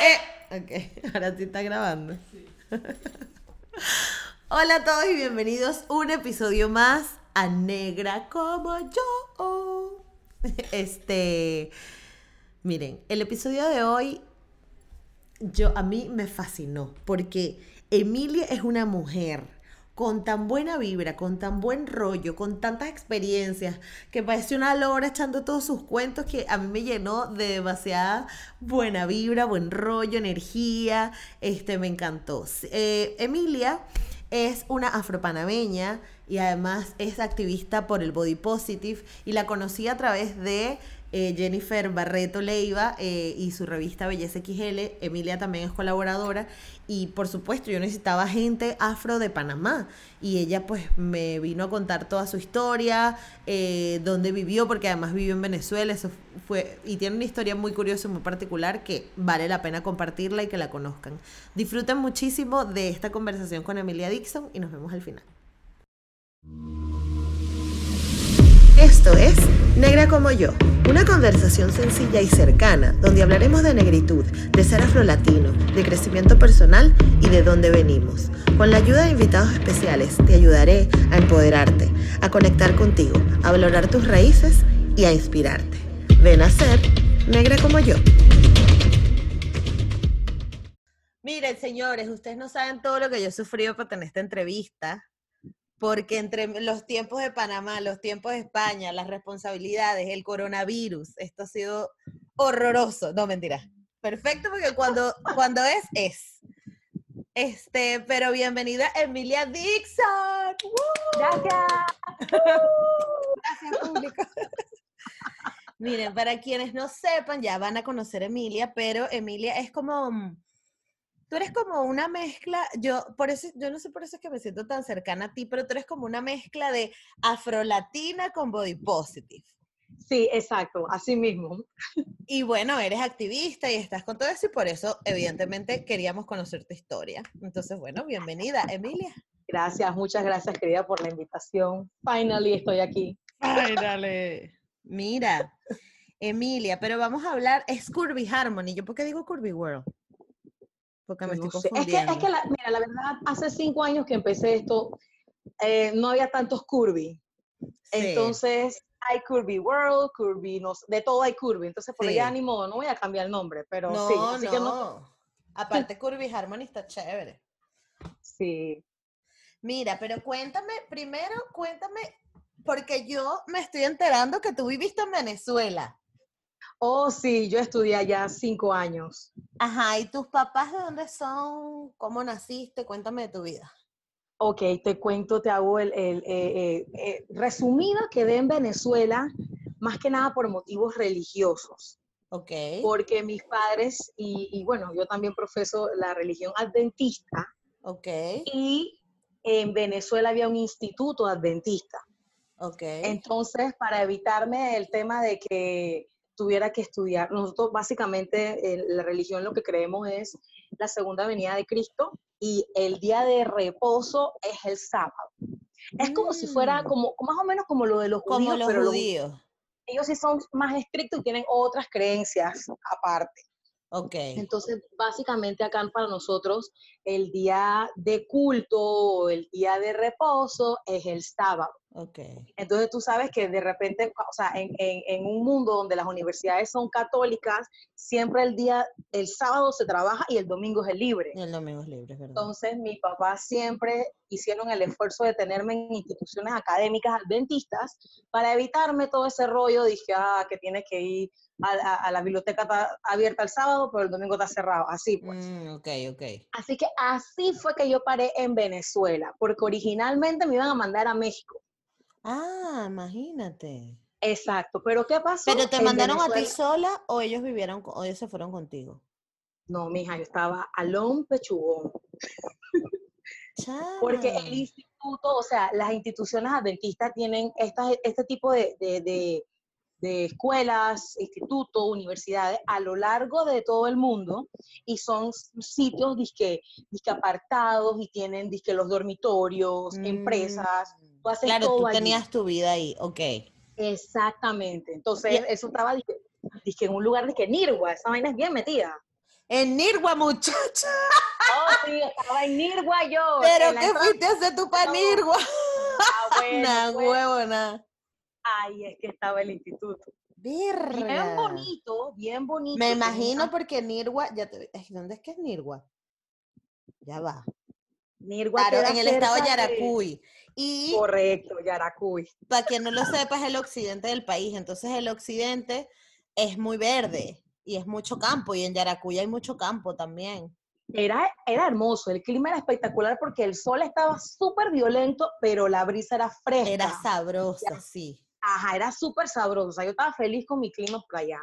Eh, ok, ahora sí está grabando. Hola a todos y bienvenidos a un episodio más a Negra como yo. Este, miren, el episodio de hoy yo a mí me fascinó porque Emilia es una mujer con tan buena vibra, con tan buen rollo, con tantas experiencias, que parece una lora echando todos sus cuentos que a mí me llenó de demasiada buena vibra, buen rollo, energía, este me encantó. Eh, Emilia es una afropanameña y además es activista por el body positive y la conocí a través de eh, Jennifer Barreto Leiva eh, y su revista Belleza XL. Emilia también es colaboradora. Y por supuesto, yo necesitaba gente afro de Panamá. Y ella pues me vino a contar toda su historia, eh, dónde vivió, porque además vivió en Venezuela. Eso fue, y tiene una historia muy curiosa y muy particular que vale la pena compartirla y que la conozcan. Disfruten muchísimo de esta conversación con Emilia Dixon y nos vemos al final. Esto es Negra como yo, una conversación sencilla y cercana donde hablaremos de negritud, de ser afrolatino, de crecimiento personal y de dónde venimos. Con la ayuda de invitados especiales te ayudaré a empoderarte, a conectar contigo, a valorar tus raíces y a inspirarte. Ven a ser negra como yo. Miren, señores, ustedes no saben todo lo que yo he sufrido para tener esta entrevista porque entre los tiempos de Panamá, los tiempos de España, las responsabilidades, el coronavirus, esto ha sido horroroso. No, mentira. Perfecto, porque cuando, cuando es, es. Este, pero bienvenida Emilia Dixon. Gracias. Gracias, público. Miren, para quienes no sepan, ya van a conocer a Emilia, pero Emilia es como tú eres como una mezcla, yo por eso, yo no sé por eso es que me siento tan cercana a ti, pero tú eres como una mezcla de afrolatina con body positive. Sí, exacto, así mismo. Y bueno, eres activista y estás con todo eso y por eso, evidentemente, queríamos conocer tu historia. Entonces, bueno, bienvenida, Emilia. Gracias, muchas gracias, querida, por la invitación. Finally estoy aquí. Finally. Mira, Emilia, pero vamos a hablar, es Curvy Harmony. ¿Yo por qué digo Curvy World? Porque me estoy confundiendo. Es que, la, mira, la verdad, hace cinco años que empecé esto, eh, no había tantos curvy. Entonces, hay Curvy World, Curvy, no, de todo hay Curvy. Entonces, por sí. ánimo, no voy a cambiar el nombre, pero sí. Así no. que no. Aparte, Curvy Harmony está chévere. Sí. Mira, pero cuéntame, primero cuéntame, porque yo me estoy enterando que tú viviste en Venezuela. Oh, sí, yo estudié allá cinco años. Ajá, ¿y tus papás de dónde son? ¿Cómo naciste? Cuéntame de tu vida. Ok, te cuento, te hago el, el eh, eh, resumido, quedé en Venezuela más que nada por motivos religiosos. Ok. Porque mis padres, y, y bueno, yo también profeso la religión adventista. Ok. Y en Venezuela había un instituto adventista. Ok. Entonces, para evitarme el tema de que tuviera que estudiar. Nosotros básicamente en la religión lo que creemos es la segunda venida de Cristo y el día de reposo es el sábado. Es como si fuera Mm. como más o menos como lo de los Como judíos, los pero los- judíos. ellos sí son más estrictos y tienen otras creencias aparte. Ok. Entonces, básicamente acá para nosotros el día de culto o el día de reposo es el sábado. Ok. Entonces tú sabes que de repente, o sea, en, en- en un mundo donde las universidades son católicas, siempre el día, el sábado se trabaja y el domingo es el libre. Y el domingo es libre, verdad. Entonces mi papá siempre hicieron el esfuerzo de tenerme en instituciones académicas adventistas para evitarme todo ese rollo. Dije, ah, que tienes que ir a, a- a la biblioteca está abierta el sábado, pero el domingo está cerrado. Así pues. Mm, ok, ok. Así que así fue que yo paré en Venezuela, porque originalmente me iban a mandar a México. Ah, imagínate. Exacto, pero ¿qué pasó? ¿Pero te En mandaron a ti sola o ellos vivieron, o ellos se fueron contigo? No, mija, yo estaba alón pechugón. Porque el instituto, o sea, las instituciones adventistas tienen estas, este tipo de, de- de- de escuelas, institutos, universidades a lo largo de todo el mundo y son sitios disque, disque apartados y tienen disque los dormitorios, empresas, Mm. tú haces Claro, todo tú allí. tenías tu vida ahí, ok. Exactamente. Entonces, eso estaba disque, disque en un lugar de que Nirgua, esa vaina es bien metida. En Nirgua, muchacha. Oh, sí, estaba en Nirgua yo. ¿Pero qué fuiste a hacer tú para No. Nirgua? Ah, bueno, Nah, pues, huevo, nah. Ahí es que estaba el instituto. Bien bonito, bien bonito. Me imagino porque Nirgua, ya te, ¿dónde es que es Nirgua? Ya va. Nirgua Claro, en el estado de Yaracuy. Y Correcto, Yaracuy. para quien no lo sepa, es el occidente del país. Entonces el occidente es muy verde y es mucho campo. Y en Yaracuy hay mucho campo también. Era, era hermoso, el clima era espectacular porque el sol estaba súper violento, pero la brisa era fresca. Era sabrosa, sí. Ajá, era súper sea, yo estaba feliz con mi clima por allá.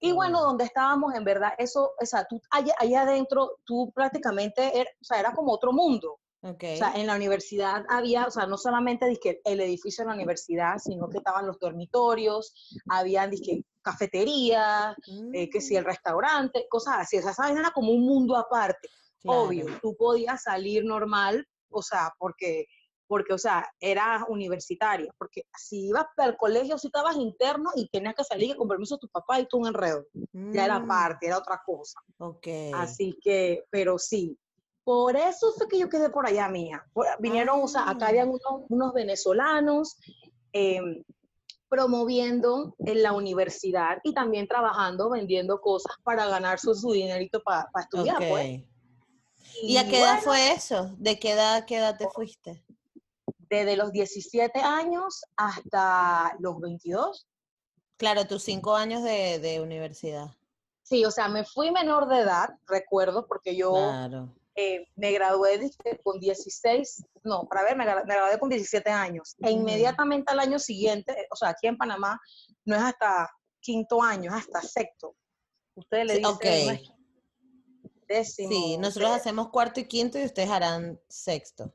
Y bueno, donde estábamos, en verdad, eso, o sea, tú allá, allá adentro, tú prácticamente, era, o sea, era como otro mundo. Ok. O sea, en la universidad había, o sea, no solamente dizque, el edificio de la universidad, sino que estaban los dormitorios, había dizque, cafetería, eh, que si el Mm, restaurante, cosas así. O sea, esa vaina era como un mundo aparte. Obvio, claro. tú podías salir normal, o sea, porque, porque, o sea, eras universitaria, porque si ibas al colegio, si estabas interno y tenías que salir con permiso de tu papá y tú un enredo, ya era Mm, parte, era otra cosa. Ok. Así que, pero sí, por eso fue que yo quedé por allá, mía. Vinieron, o sea, acá Ah. habían unos, unos venezolanos em, promoviendo en la universidad y también trabajando, vendiendo cosas para ganar su, su dinerito para estudiar, ok. pues. ¿Y a qué edad bueno, fue eso? ¿De qué edad, qué edad te fuiste? Desde los 17 años hasta los 22. Claro, tus cinco años de, de universidad. Sí, o sea, me fui menor de edad, recuerdo, porque yo Claro. eh, me gradué con 16, no, para ver, me, gra- me gradué con 17 años. E inmediatamente al año siguiente, o sea, aquí en Panamá, no es hasta quinto año, es hasta sexto. Ustedes le dicen ok. no es décimo. Sí, nosotros hacemos cuarto y quinto y ustedes harán sexto.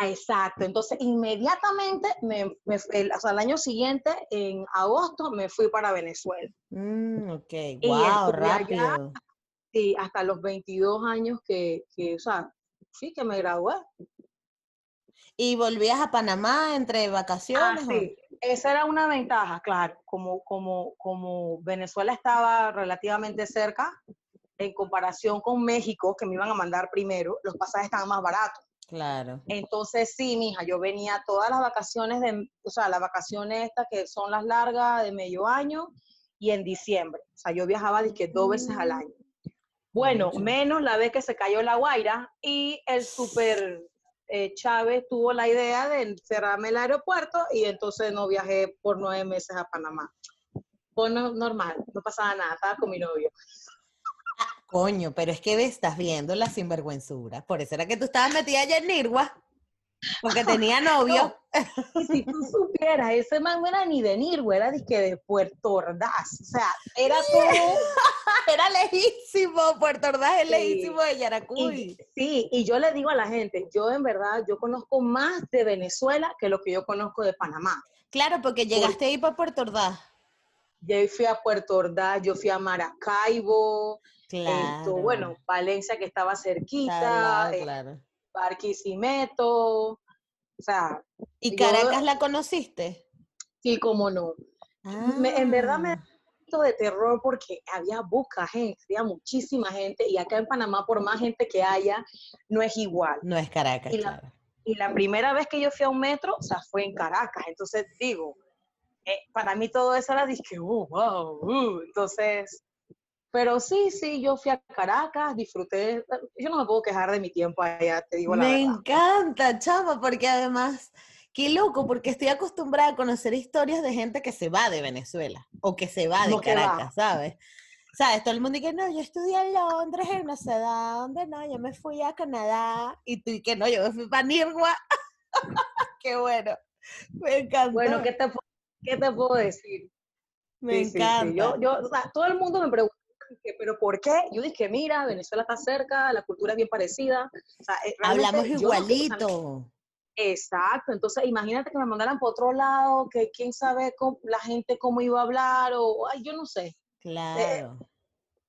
Ah, exacto. Entonces, inmediatamente, me, me- el, o sea, el año siguiente, en agosto, me fui para Venezuela. Mm, ok, Y wow, estuve allá. rápido. Sí, hasta los 22 años que, que, o sea, sí, que me gradué. ¿Y volvías a Panamá entre Ah, vacaciones? o- sí, esa era una ventaja, claro, como, como, como Venezuela estaba relativamente cerca, en comparación con México, que me iban a mandar primero, los pasajes estaban más baratos. Claro. Entonces, sí, mija, yo venía todas las vacaciones, de, o sea, las vacaciones estas que son las largas de medio año y en diciembre. O sea, yo viajaba dizque dos veces al Mm. año. Bueno, menos la vez que se cayó la Guaira y el super eh, Chávez tuvo la idea de cerrarme el aeropuerto y entonces no viajé por nueve meses a Panamá. No- normal, no pasaba nada, estaba con mi novio. Coño, pero es que estás viendo la sinvergüenzura. Por eso era que tú estabas metida allá en Nirgua. Porque tenía novio. Y si tú supieras, ese man no era ni de Nirgua, era de, que de Puerto Ordaz. O sea, era todo... Era lejísimo. Puerto Ordaz es Sí. lejísimo de Y, Yaracuy. sí, y yo le digo a la gente, yo en verdad, yo conozco más de Venezuela que lo que yo conozco de Panamá. Claro, porque llegaste ahí para Puerto Ordaz. Yo fui a Puerto Ordaz, yo fui a Maracaibo, Claro. esto, bueno, Valencia que estaba cerquita, lado, eh, claro. Barquisimeto, o sea, ¿Y yo- Caracas la conociste? sí, cómo no. Me- en verdad me- Ah, poquito de terror porque había poca gente, había muchísima gente y acá en Panamá por más gente que haya, no es igual. No es Caracas, Y la- claro. Y la primera vez que yo fui a un metro, o sea, fue en Caracas. Entonces, digo, eh, para mí todo eso era dije, uh, wow, uh". Entonces, pero sí, sí, yo fui a Caracas, disfruté. Yo no me puedo quejar de mi tiempo allá, te digo la Me verdad. encanta, chama, porque además, qué loco, porque estoy acostumbrada a conocer historias de gente que se va de Venezuela o que se va de No, que va. Caracas, ¿sabes? ¿Sabes? Todo el mundo dice, no, yo estudié en Londres, en no sé dónde, no, yo me fui a Canadá, y tú y que no, yo me fui para Nirgua. qué bueno, me encanta, Bueno, ¿qué te, pu- qué te puedo decir? me Sí, sí, sí. encanta. Yo, yo, o sea, todo el mundo me pregunta, ¿pero por qué? Yo dije, mira, Venezuela está cerca, la cultura es bien parecida. O sea, eh, Hablamos no igualito. Exacto, entonces imagínate que me mandaran por otro lado, que quién sabe cómo- la gente cómo iba a hablar, o ay, yo no sé. Claro.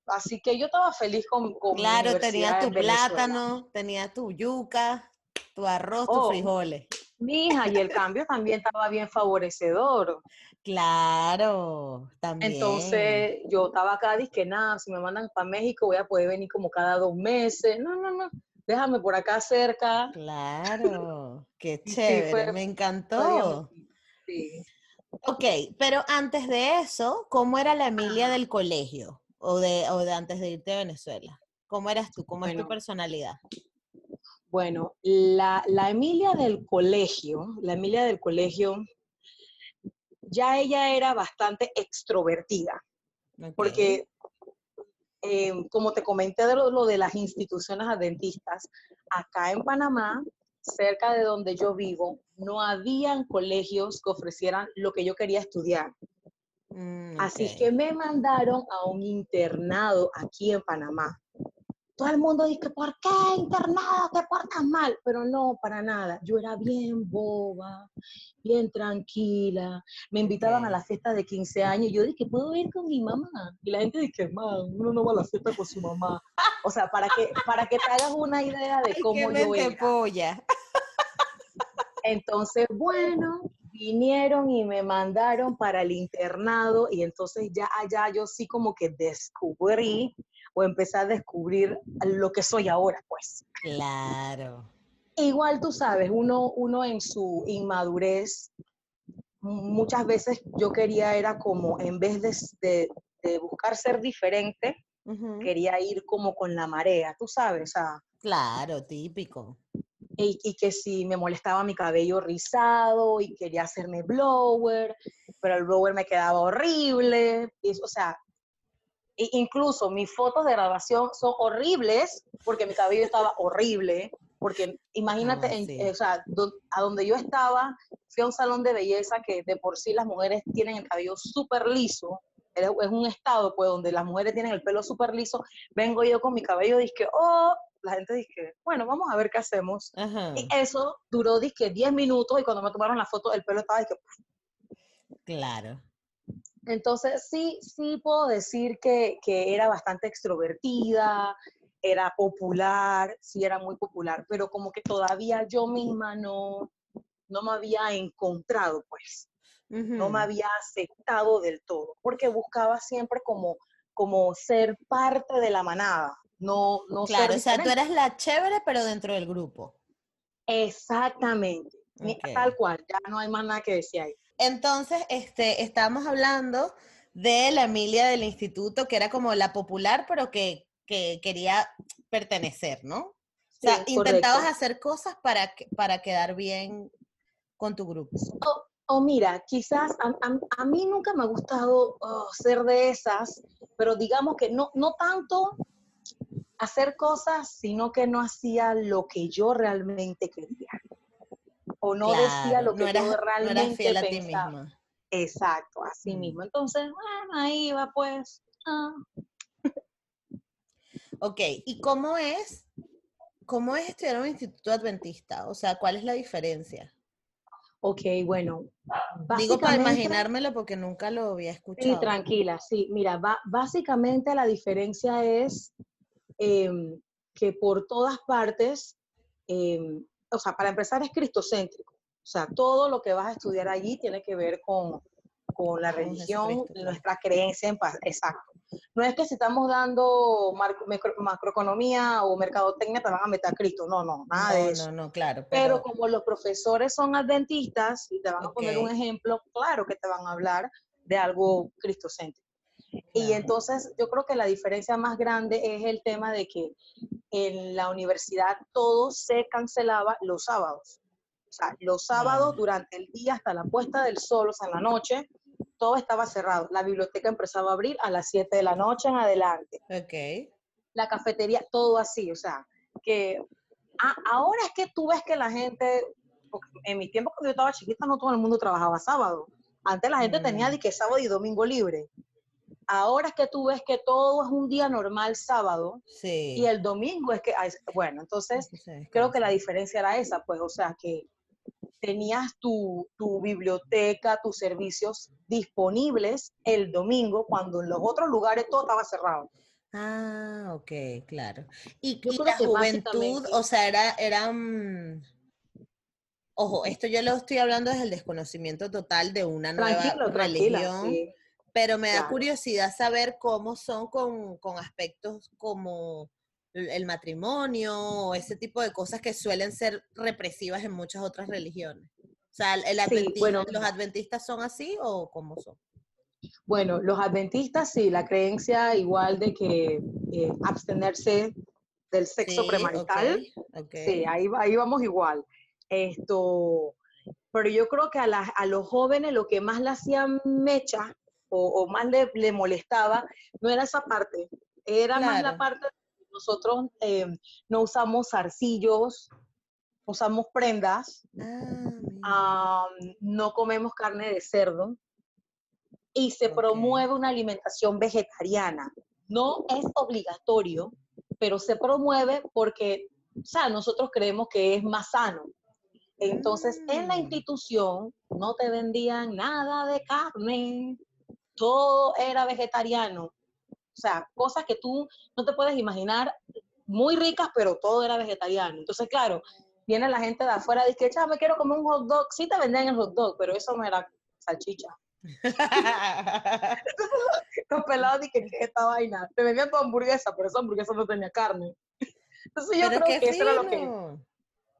Así que yo estaba feliz con, con mi Claro, universidad tenía tu plátano, tenía tu yuca, tu arroz, tus Oh. frijoles. Mija, y el cambio también estaba bien favorecedor. Claro, también. Entonces, yo estaba acá, dije, nada, si me mandan para México voy a poder venir como cada dos meses. No, no, no, déjame por acá cerca. Claro, qué chévere, me encantó. Sí. Ok, pero antes de eso, ¿cómo era la Emilia del colegio? O de, o de antes de irte a Venezuela. ¿Cómo eras tú? ¿Cómo es tu personalidad? Bueno, la, Emilia del colegio, la Emilia del colegio, ya ella era bastante extrovertida. Porque, em, como te comenté de lo, de las instituciones adventistas, acá en Panamá, cerca de donde yo vivo, no habían colegios que ofrecieran lo que yo quería estudiar. Mm, Así que me mandaron a un internado aquí en Panamá todo el mundo dice, ¿por qué internado te portas mal? Pero no, para nada. Yo era bien boba, bien tranquila. Me invitaban a la fiesta de 15 años y yo dije, ¿puedo ir con mi mamá? Y la gente dice, man, uno no va a la fiesta con su mamá. O sea, para que, para que te hagas una idea de cómo yo era. Polla. Entonces, bueno, vinieron y me mandaron para el internado y entonces ya allá yo sí como que descubrí o empezar a descubrir lo que soy ahora, pues. Claro. Igual tú sabes, uno, uno en su inmadurez, muchas veces yo quería era como, en vez de, buscar ser diferente, quería ir como con la marea, tú sabes, o Claro, típico. Y, y, que si me molestaba mi cabello rizado y quería hacerme blower, pero el blower me quedaba horrible. Y, o sea, incluso mis fotos de grabación son horribles porque mi cabello estaba horrible. Porque imagínate, ah, o sea, a donde yo estaba, fui a un salón de belleza que de por sí las mujeres tienen el cabello súper liso. Es un estado, pues, donde las mujeres tienen el pelo súper liso. Vengo yo con mi cabello, dije, oh, la gente dice, bueno, vamos a ver qué hacemos. Y eso duró, dije, 10 minutos y cuando me tomaron la foto, el pelo estaba, dije, claro. Entonces, sí, sí puedo decir que, era bastante extrovertida, era popular, sí era muy popular, pero como que todavía yo misma no, no me había encontrado, pues. No me había aceptado del todo, porque buscaba siempre como, como ser parte de la manada, no, no Claro, o sea, tú eras la chévere, pero dentro del grupo. Exactamente, tal cual, ya no hay más nada que decir ahí. Entonces, este, estábamos hablando de la Emilia del instituto, que era como la popular, pero que, quería pertenecer, ¿no? O sea, intentabas hacer cosas para, para quedar bien con tu grupo. O, mira, quizás a, mí nunca me ha gustado oh, ser de esas, pero digamos que no, no tanto hacer cosas, sino que no hacía lo que yo realmente quería o no decía lo que yo realmente no pensaba. Exacto, así mismo. Entonces, bueno, ahí va pues. Ah. Ok, ¿y cómo es, cómo es estudiar en un instituto adventista? O sea, ¿cuál es la diferencia? Ok, bueno. Digo para imaginármelo porque nunca lo había escuchado. Sí, tranquila, sí. Mira, básicamente la diferencia es em, que por todas partes em, o sea, para empezar es cristocéntrico. O sea, todo lo que vas a estudiar allí tiene que ver con, con la religión, nuestra creencia en paz. Exacto. No es que si estamos dando macroeconomía o mercadotecnia te van a meter a Cristo. No, no, nada de eso. No, no, claro. Pero... como los profesores son adventistas y te van a poner un ejemplo, claro que te van a hablar de algo cristocéntrico. Y entonces yo creo que la diferencia más grande es el tema de que en la universidad todo se cancelaba los sábados. O sea, los sábados durante el día hasta la puesta del sol, o sea, en la noche, todo estaba cerrado. La biblioteca empezaba a abrir a las 7 de la noche en adelante. Ok. La cafetería, todo así, o sea, que ahora es que tú ves que la gente, en mi tiempo cuando yo estaba chiquita no todo el mundo trabajaba sábado. Antes la gente tenía mm. de que sábado y domingo libre. Ahora es que tú ves que todo es un día normal sábado y el domingo es que, bueno, entonces creo que la diferencia era esa, pues, o sea, que tenías tu, biblioteca, tus servicios disponibles el domingo, cuando en los otros lugares todo estaba cerrado. Ah, ok, claro. Y, la juventud, o sea, era, eran ojo, esto yo lo estoy hablando desde el desconocimiento total de una nueva religión, pero me da curiosidad saber cómo son con, con aspectos como el matrimonio o ese tipo de cosas que suelen ser represivas en muchas otras religiones. O sea, el ¿los adventistas son así o cómo son? Bueno, los adventistas sí, la creencia igual de que eh, abstenerse del sexo premarital, sí, ahí, ahí vamos igual. Esto, pero yo creo que a, a los jóvenes lo que más le hacían mecha o, más le, le, molestaba no era esa parte, era más la parte de nosotros eh, no usamos arcillos, usamos prendas, ah, no comemos carne de cerdo y se promueve una alimentación vegetariana. No es obligatorio, pero se promueve porque, o sea, nosotros creemos que es más sano. Entonces, en la mm. institución no te vendían nada de carne, todo era vegetariano. O sea, cosas que tú no te puedes imaginar, muy ricas, pero todo era vegetariano. Entonces, claro, viene la gente de afuera y dice, me quiero comer un hot dog. Sí te vendían el hot dog, pero eso no era salchicha. los pelados dije, ¿qué esta vaina? Te vendían tu hamburguesa, pero esa hamburguesa no tenía carne. Entonces yo creo que eso era lo que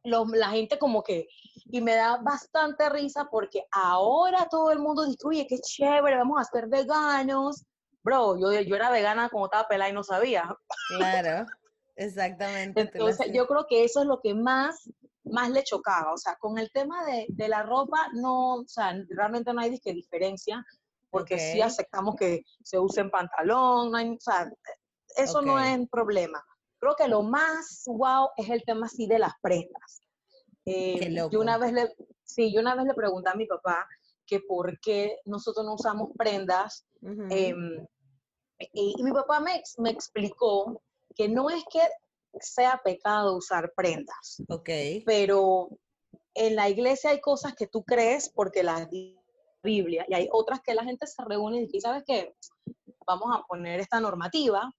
la gente como que, y me da bastante risa porque ahora todo el mundo dice, oye, qué chévere, vamos a ser veganos. Bro, yo, yo era vegana como estaba pelada y no sabía. Claro, exactamente. Entonces, yo creo que eso es lo que más, más le chocaba. O sea, con el tema de, de la ropa, no, o sea, realmente no hay disque diferencia, porque sí aceptamos que se usen pantalón, no hay, o sea, eso no es un problema. Creo que lo más wow es el tema así de las prendas. Eh, yo una vez le, sí, yo una vez le pregunté a mi papá que por qué nosotros no usamos prendas. Em, y, mi papá me, me explicó que no es que sea pecado usar prendas. Ok. Pero en la iglesia hay cosas que tú crees porque las Biblia y hay otras que la gente se reúne y dice, ¿sabes qué? Vamos a poner esta normativa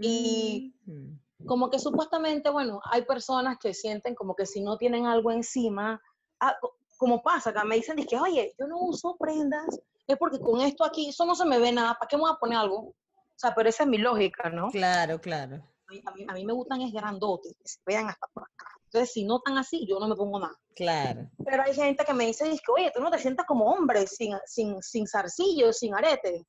y mm como que supuestamente, bueno, hay personas que sienten como que si no tienen algo encima, ah, como pasa, que me dicen, que, oye, yo no uso prendas, es porque con esto aquí, eso no se me ve nada, ¿para qué me voy a poner algo? O sea, pero esa es mi lógica, ¿no? Claro, claro. A mí, a mí me gustan es grandotes, que se vean hasta por acá. Entonces, si no están así, yo no me pongo nada. Claro. Pero hay gente que me dice, que, oye, tú no te sientas como hombre, sin, sin, sin zarcillo, sin arete.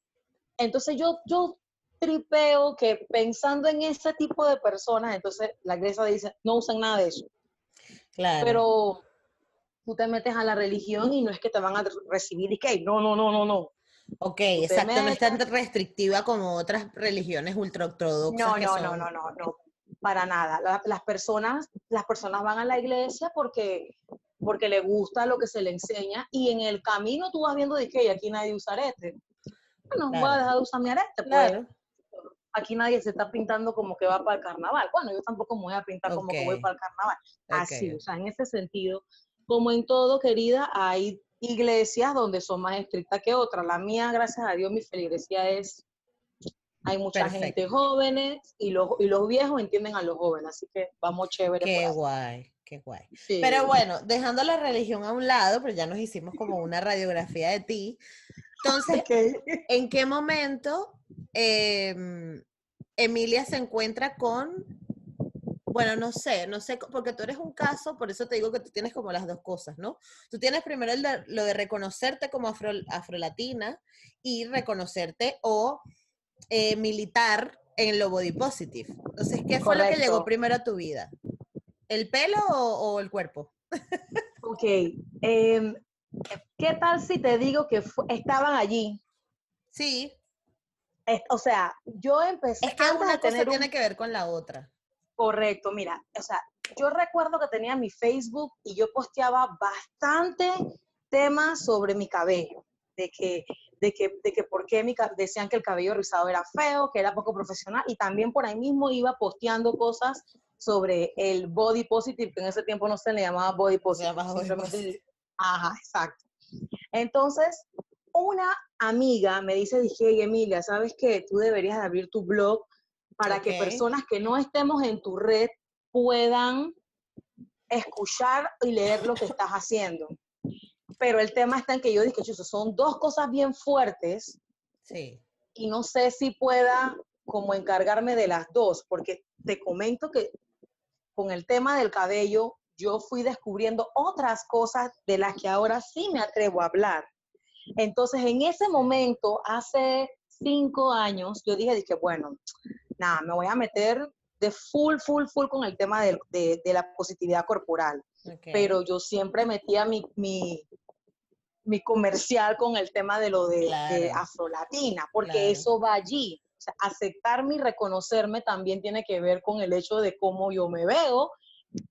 Entonces yo, yo tripeo que pensando en ese tipo de personas, entonces la iglesia dice, no usen nada de eso. Claro. Pero tú te metes a la religión y no es que te van a recibir y que, no, no, no, no, no. Ok, exacto, no es tan restrictiva como otras religiones ultraortodoxas. No, no, no, no, no, no, para nada. las, personas, las personas van a la iglesia porque, porque le gusta lo que se le enseña y en el camino tú vas viendo de que aquí nadie usa arete. Bueno, voy a dejar de usar mi arete, pues. claro aquí nadie se está pintando como que va para el carnaval. Bueno, yo tampoco me voy a pintar como que voy para el carnaval. Así, o sea, en ese sentido, como en todo, querida, hay iglesias donde son más estrictas que otras. La mía, gracias a Dios, mi feligresía es, hay mucha gente jóvenes y los, y los viejos entienden a los jóvenes, así que vamos chévere. Qué guay. Qué guay. Pero bueno, dejando la religión a un lado, pero ya nos hicimos como una radiografía de ti. Entonces, ¿en qué momento Em, Emilia se encuentra con, bueno, no sé, no sé, porque tú eres un caso, por eso te digo que tú tienes como las dos cosas, ¿no? Tú tienes primero lo de reconocerte como afro, afrolatina y reconocerte o eh, militar en lo body positive. Entonces, ¿qué fue lo que llegó primero a tu vida? ¿El pelo o, el cuerpo? ok. Em, ¿Qué tal si te digo que estaban allí? Sí o sea, yo empecé. Es que una cosa tiene que ver con la otra. Correcto, mira, o sea, yo recuerdo que tenía mi Facebook y yo posteaba bastante temas sobre mi cabello, de que, de que, de que por qué mi, decían que el cabello rizado era feo, que era poco profesional, y también por ahí mismo iba posteando cosas sobre el body positive, que en ese tiempo no se le llamaba body positive. Ajá, exacto. Entonces, una amiga me dice, dije, Emilia, ¿sabes qué? Tú deberías abrir tu blog para que personas que no estemos en tu red puedan escuchar y leer lo que estás haciendo. Pero el tema está en que yo dije, son dos cosas bien fuertes. Sí. Y no sé si pueda como encargarme de las dos, porque te comento que con el tema del cabello, yo fui descubriendo otras cosas de las que ahora sí me atrevo a hablar. Entonces, en ese momento, hace cinco años, yo dije, dije, bueno, nada, me voy a meter de full, full, full con el tema de, de, la positividad corporal. Pero yo siempre metía mi, mi, mi, comercial con el tema de lo de, afrolatina, porque eso va allí. O sea, aceptarme y reconocerme también tiene que ver con el hecho de cómo yo me veo,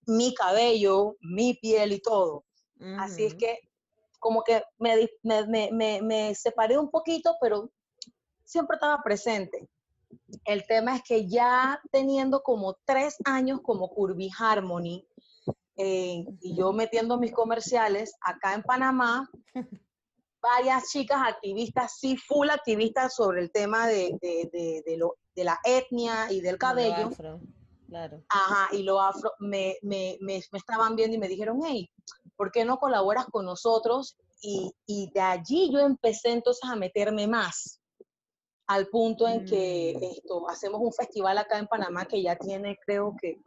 mi cabello, mi piel y todo. Así es que como que me, me, me, me, separé un poquito, pero siempre estaba presente. El tema es que ya teniendo como tres años como Curvy Harmony, eh, y yo metiendo mis comerciales acá en Panamá, varias chicas activistas, sí, full activistas sobre el tema de, de, de, lo, de la etnia y del cabello. Claro. Ajá, y lo afro, me, me, me, me, estaban viendo y me dijeron, hey, ¿por qué no colaboras con nosotros? Y, y de allí yo empecé entonces a meterme más al punto en que mm. esto, hacemos un festival acá en Panamá que ya tiene, creo que,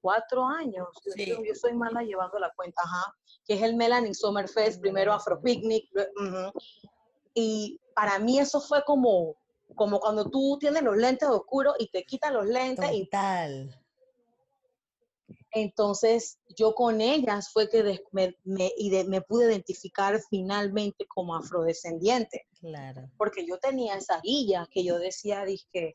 cuatro años. Yo, soy mala llevando la cuenta, ajá, que es el Melanin Summer Fest, primero Afro Picnic. Y para mí eso fue como, como cuando tú tienes los lentes oscuros y te quitas los lentes. Y tal. Entonces, yo con ellas fue que me, me, pude identificar finalmente como afrodescendiente. Claro. Porque yo tenía esa guía que yo decía, dije,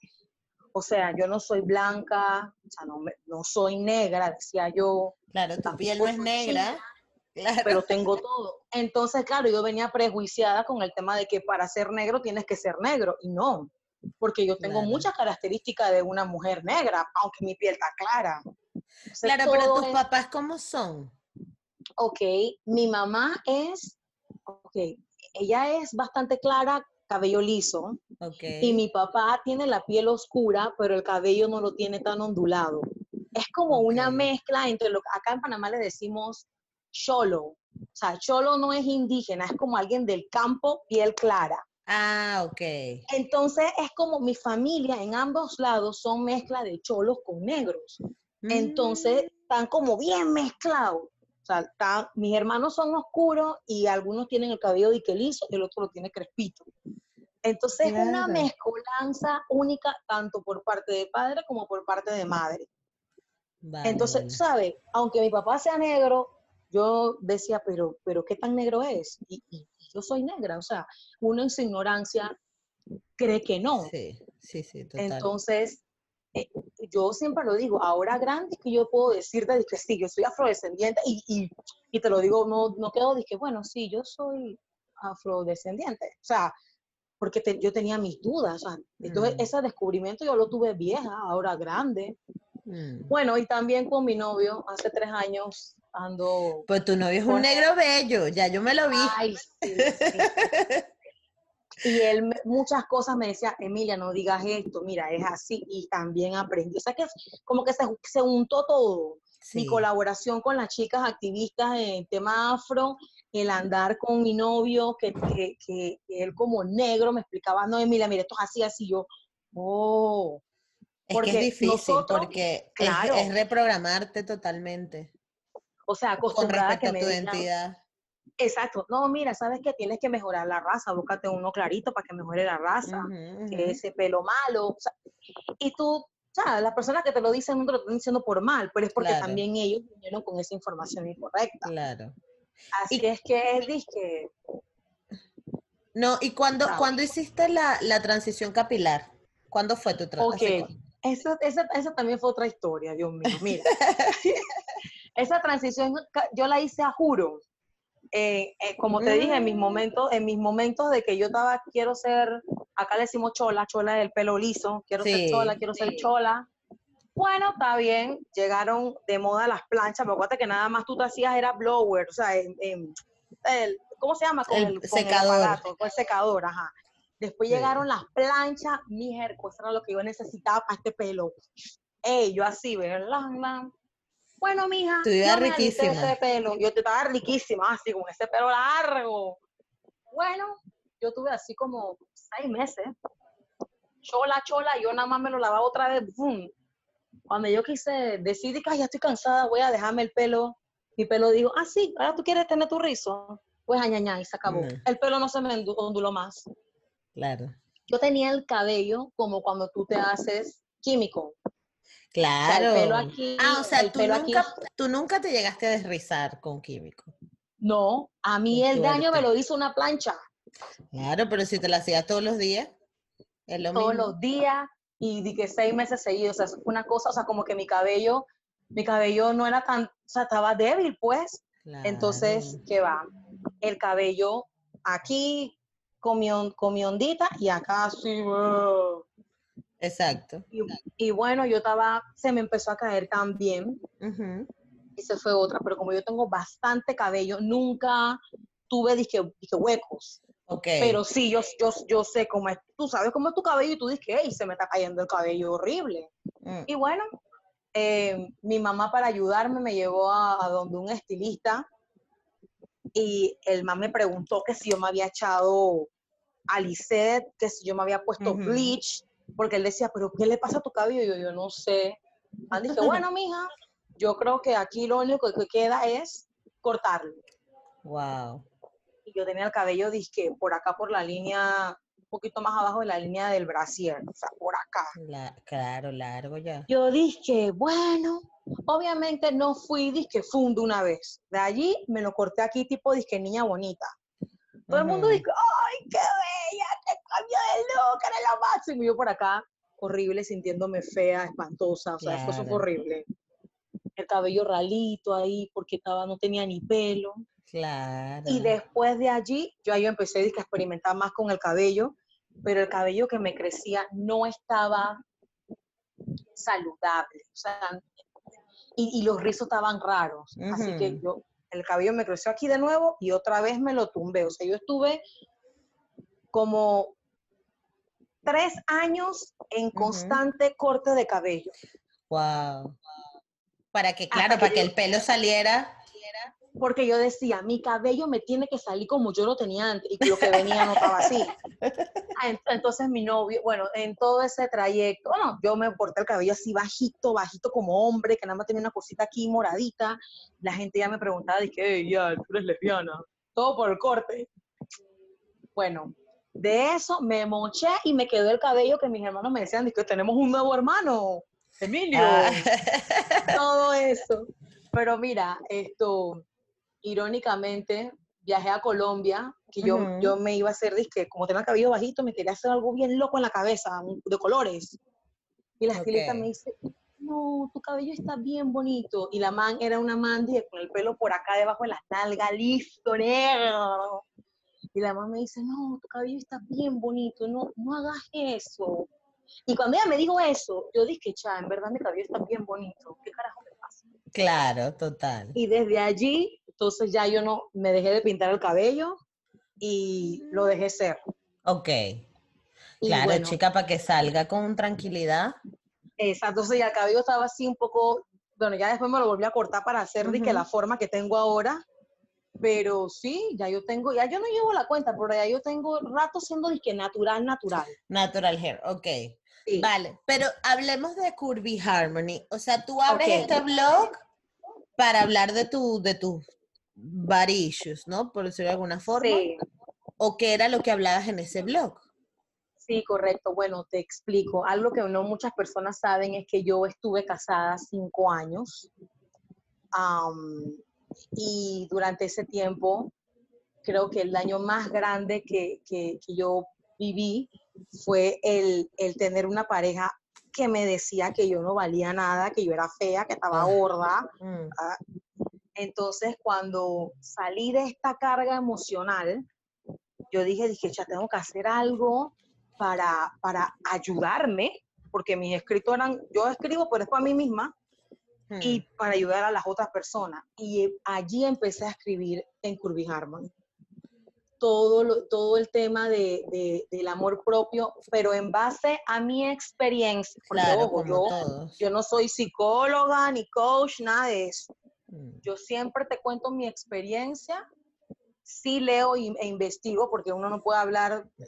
o sea, yo no soy blanca, o sea, no, no soy negra, decía yo. Claro, tu piel no es negra. Claro. Pero tengo todo. Entonces, claro, yo venía prejuiciada con el tema de que para ser negro tienes que ser negro. Y no, porque yo tengo muchas características de una mujer negra, aunque mi piel está clara. claro, pero tus papás, ¿cómo son? Ok, mi mamá es, ok, ella es bastante clara, cabello liso. Okay. Y mi papá tiene la piel oscura, pero el cabello no lo tiene tan ondulado. Es como una mezcla entre lo que acá en Panamá le decimos cholo. O sea, cholo no es indígena, es como alguien del campo, piel clara. Ah, ok. Entonces es como mi familia en ambos lados son mezcla de cholos con negros. Entonces mm. están como bien mezclados. O sea, mis hermanos son oscuros y algunos tienen el cabello de liso y el otro lo tiene crespito. Entonces es una mezcolanza única tanto por parte de padre como por parte de madre. Entonces, ¿sabes? Aunque mi papá sea negro, yo decía, pero, pero ¿qué tan negro es? Y, y yo soy negra, o sea, uno en su ignorancia cree que no. Sí, sí, sí, total. Entonces, eh, yo siempre lo digo, ahora grande que yo puedo decirte que sí, yo soy afrodescendiente y, y, y te lo digo, no, no quedo de que, bueno, sí, yo soy afrodescendiente. O sea, porque yo tenía mis dudas. O sea, entonces, mm. ese descubrimiento yo lo tuve vieja, ahora grande. Mm. Bueno, y también con mi novio, hace tres años ando... Pues tu novio es un negro bello, ya yo me lo vi. Ay, sí, sí. Y él muchas cosas me decía, Emilia, no digas esto, mira, es así. Y también aprendí. O sea que como que se, se untó todo. Mi colaboración con las chicas activistas en tema afro, el andar con mi novio, que, que, que, él como negro me explicaba, no, Emilia, mira, esto es así, así. Yo, oh. Es que es difícil porque es, reprogramarte totalmente. O sea, acostumbrada con respecto a, tu identidad Exacto. No, mira, sabes que tienes que mejorar la raza, búscate uno clarito para que mejore la raza, que ese pelo malo. y tú, o sea, las personas que te lo dicen no te lo están diciendo por mal, pero es porque también ellos vinieron con esa información incorrecta. Claro. Así es que es que... No, y cuando, cuando hiciste la, la, transición capilar, ¿cuándo fue tu transición? Ok, esa, esa, esa también fue otra historia, Dios mío, mira. esa transición yo la hice a juro. Eh, eh, como te dije, en mis mm. momentos, en mis momentos de que yo estaba, quiero ser, acá le decimos chola, chola del pelo liso, quiero ser chola, quiero ser chola. Bueno, está bien, llegaron de moda las planchas, me acuerdo que nada más tú te hacías era blower, o sea, el, ¿cómo se llama? Con el, secador. con el secador, ajá. Después llegaron las planchas, mi pues era lo que yo necesitaba para este pelo. Ey, yo así, ¿verdad? Bueno, mija, Tú ibas yo me alisé riquísima. ese pelo. Yo te estaba riquísima, así, con ese pelo largo. Bueno, yo tuve así como seis meses. Chola, chola, yo nada más me lo lavaba otra vez. ¡bum! Cuando yo quise decidir que "Ay, ya estoy cansada, voy a dejarme el pelo, mi pelo dijo, ah, sí, ahora tú quieres tener tu rizo. Pues añañá, y se acabó. El pelo no se me ondu- onduló más. Claro. Yo tenía el cabello como cuando tú te haces químico. Claro. el pelo aquí, ah, o sea, el tú pelo aquí. nunca, tú nunca te llegaste a desrizar con químico. No, a mí Qué el daño me lo hizo una plancha. Claro, pero si te lo hacías todos los días, es lo todos mismo. los días y di que seis meses seguidos. O sea, fue una cosa, o sea, como que mi cabello, mi cabello no era tan, o sea, estaba débil, pues. Entonces. ¿qué va? El cabello aquí con mi, on- con mi ondita y acá así. ¡ah! Exacto. Y, y bueno, yo estaba, se me empezó a caer también. Y se fue otra, pero como yo tengo bastante cabello, nunca tuve disque huecos. Ok. Pero sí, yo, yo, yo sé cómo es, tú sabes cómo es tu cabello y tú dices que, hey, se me está cayendo el cabello horrible. Mm, Y bueno, eh, mi mamá para ayudarme me llevó a, a donde un estilista y el man me preguntó que si yo me había echado Alicet, que si yo me había puesto bleach, porque él decía, pero ¿qué le pasa a tu cabello? Y yo, yo no sé. Man dije, bueno, mija, yo creo que aquí lo único que queda es cortarlo. Wow. Y yo tenía el cabello, disque, por acá por la línea, un poquito más abajo de la línea del brasier, o sea, por acá. La- claro, largo ya. Yo dije, bueno, obviamente no fui disque fundo una vez. De allí me lo corté aquí tipo disque niña bonita. Todo el mundo dice, ¡ay, qué cambio de look! ¡Era lo máximo! Y yo por acá, horrible, sintiéndome fea, espantosa. O sea, eso fue Claro. horrible. El cabello ralito ahí, porque estaba, no tenía ni pelo. Claro. Y después de allí, yo, yo empecé a experimentar más con el cabello, pero el cabello que me crecía no estaba saludable. O sea, y, y los rizos estaban raros. Así que yo, el cabello me creció aquí de nuevo y otra vez me lo tumbé. O sea, yo estuve como tres años en constante corte de cabello. Wow. Para que, claro, para que el pelo saliera. Porque yo decía, mi cabello me tiene que salir como yo lo tenía antes y lo que venía no estaba así. Ah, ent- Entonces mi novio, bueno, en todo ese trayecto, bueno, yo me corté el cabello así bajito, bajito como hombre, que nada más tenía una cosita aquí moradita. La gente ya me preguntaba, dije, "Ey, ya, tú eres lesbiana. Todo por el corte. Bueno, de eso me moché y me quedó el cabello que mis hermanos me decían, que tenemos un nuevo hermano, Emilio. Ah, todo eso. Pero mira, esto, irónicamente, viajé a Colombia, que yo, yo me iba a hacer, disque, como tenía el cabello bajito, me quería hacer algo bien loco en la cabeza, de colores. Y la estilista me dice, no, tu cabello está bien bonito. Y la man era una man dije, con el pelo por acá debajo de las nalgas, listo, negro. Y la man me dice, no, tu cabello está bien bonito, no, no hagas eso. Y cuando ella me dijo eso, yo dije, cha, en verdad mi cabello está bien bonito. ¿Qué carajo me pasa? claro, total. Y desde allí, entonces ya yo no me dejé de pintar el cabello y lo dejé ser. Ok. Y Claro, bueno, chica, para que salga con tranquilidad. exacto, entonces ya el cabello estaba así un poco, bueno, ya después me lo volví a cortar para hacer de que la forma que tengo ahora. Pero sí, ya yo tengo, ya yo no llevo la cuenta, pero ya yo tengo rato siendo disque natural, natural. Natural hair, ok. Sí. Vale, pero hablemos de Curvy Harmony. O sea, tú abres este blog para hablar de tu, de tus issues, ¿no? Por decirlo de alguna forma. Sí, ¿O qué era lo que hablabas en ese blog? sí, correcto. Bueno, te explico. Algo que no muchas personas saben es que yo estuve casada cinco años. Y durante ese tiempo, creo que el daño más grande que, que- que yo viví fue el, el tener una pareja que me decía que yo no valía nada, que yo era fea, que estaba Ah. gorda. Mm, Entonces, cuando salí de esta carga emocional, yo dije, dije, ya tengo que hacer algo para, para ayudarme, porque mis escritos eran, yo escribo, pero es para mí misma, mm. y para ayudar a las otras personas. Y allí empecé a escribir en Curvy Harmony. todo, lo- todo el tema de, de- del amor propio, pero en base a mi experiencia. Claro, ojo, yo, todos. yo no soy psicóloga ni coach, nada de eso. Mm, Yo siempre te cuento mi experiencia, sí leo y- e investigo, porque uno no puede hablar de,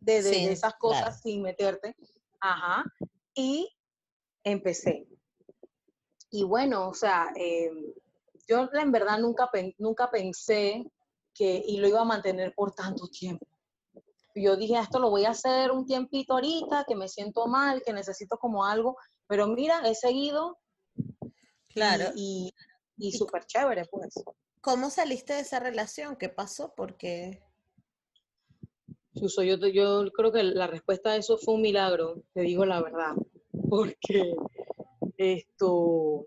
de- de Sí, esas cosas claro. sin meterte. Ajá. Y empecé. Y bueno, o sea, eh, yo en verdad nunca, nunca pensé que y lo iba a mantener por tanto tiempo. Yo dije, esto lo voy a hacer un tiempito ahorita, que me siento mal, que necesito como algo, pero mira, he seguido Claro. y, y, y súper chévere, pues. ¿Cómo saliste de esa relación? ¿Qué pasó? Porque Suso, yo, yo creo que la respuesta a eso fue un milagro, te digo la verdad, porque esto,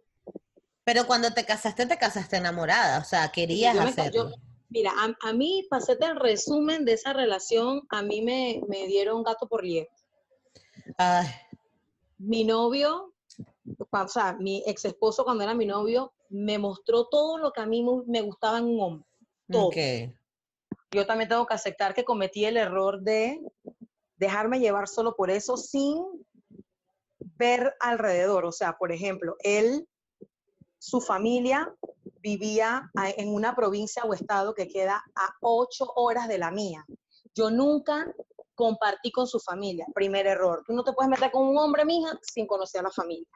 Pero cuando te casaste, te casaste enamorada, o sea, querías yo- hacerlo. mira, a, a mí, para hacerte el resumen de esa relación, a mí me, me dieron gato por liebre. Ay, Mi novio, o sea, mi ex esposo cuando era mi novio, me mostró todo lo que a mí me gustaba en un hombre. Todo. ok. Yo también tengo que aceptar que cometí el error de dejarme llevar solo por eso sin ver alrededor. O sea, por ejemplo, él, su familia vivía en una provincia o estado que queda a ocho horas de la mía. Yo nunca compartí con su familia. Primer error. Tú no te puedes meter con un hombre, mija, sin conocer a la familia.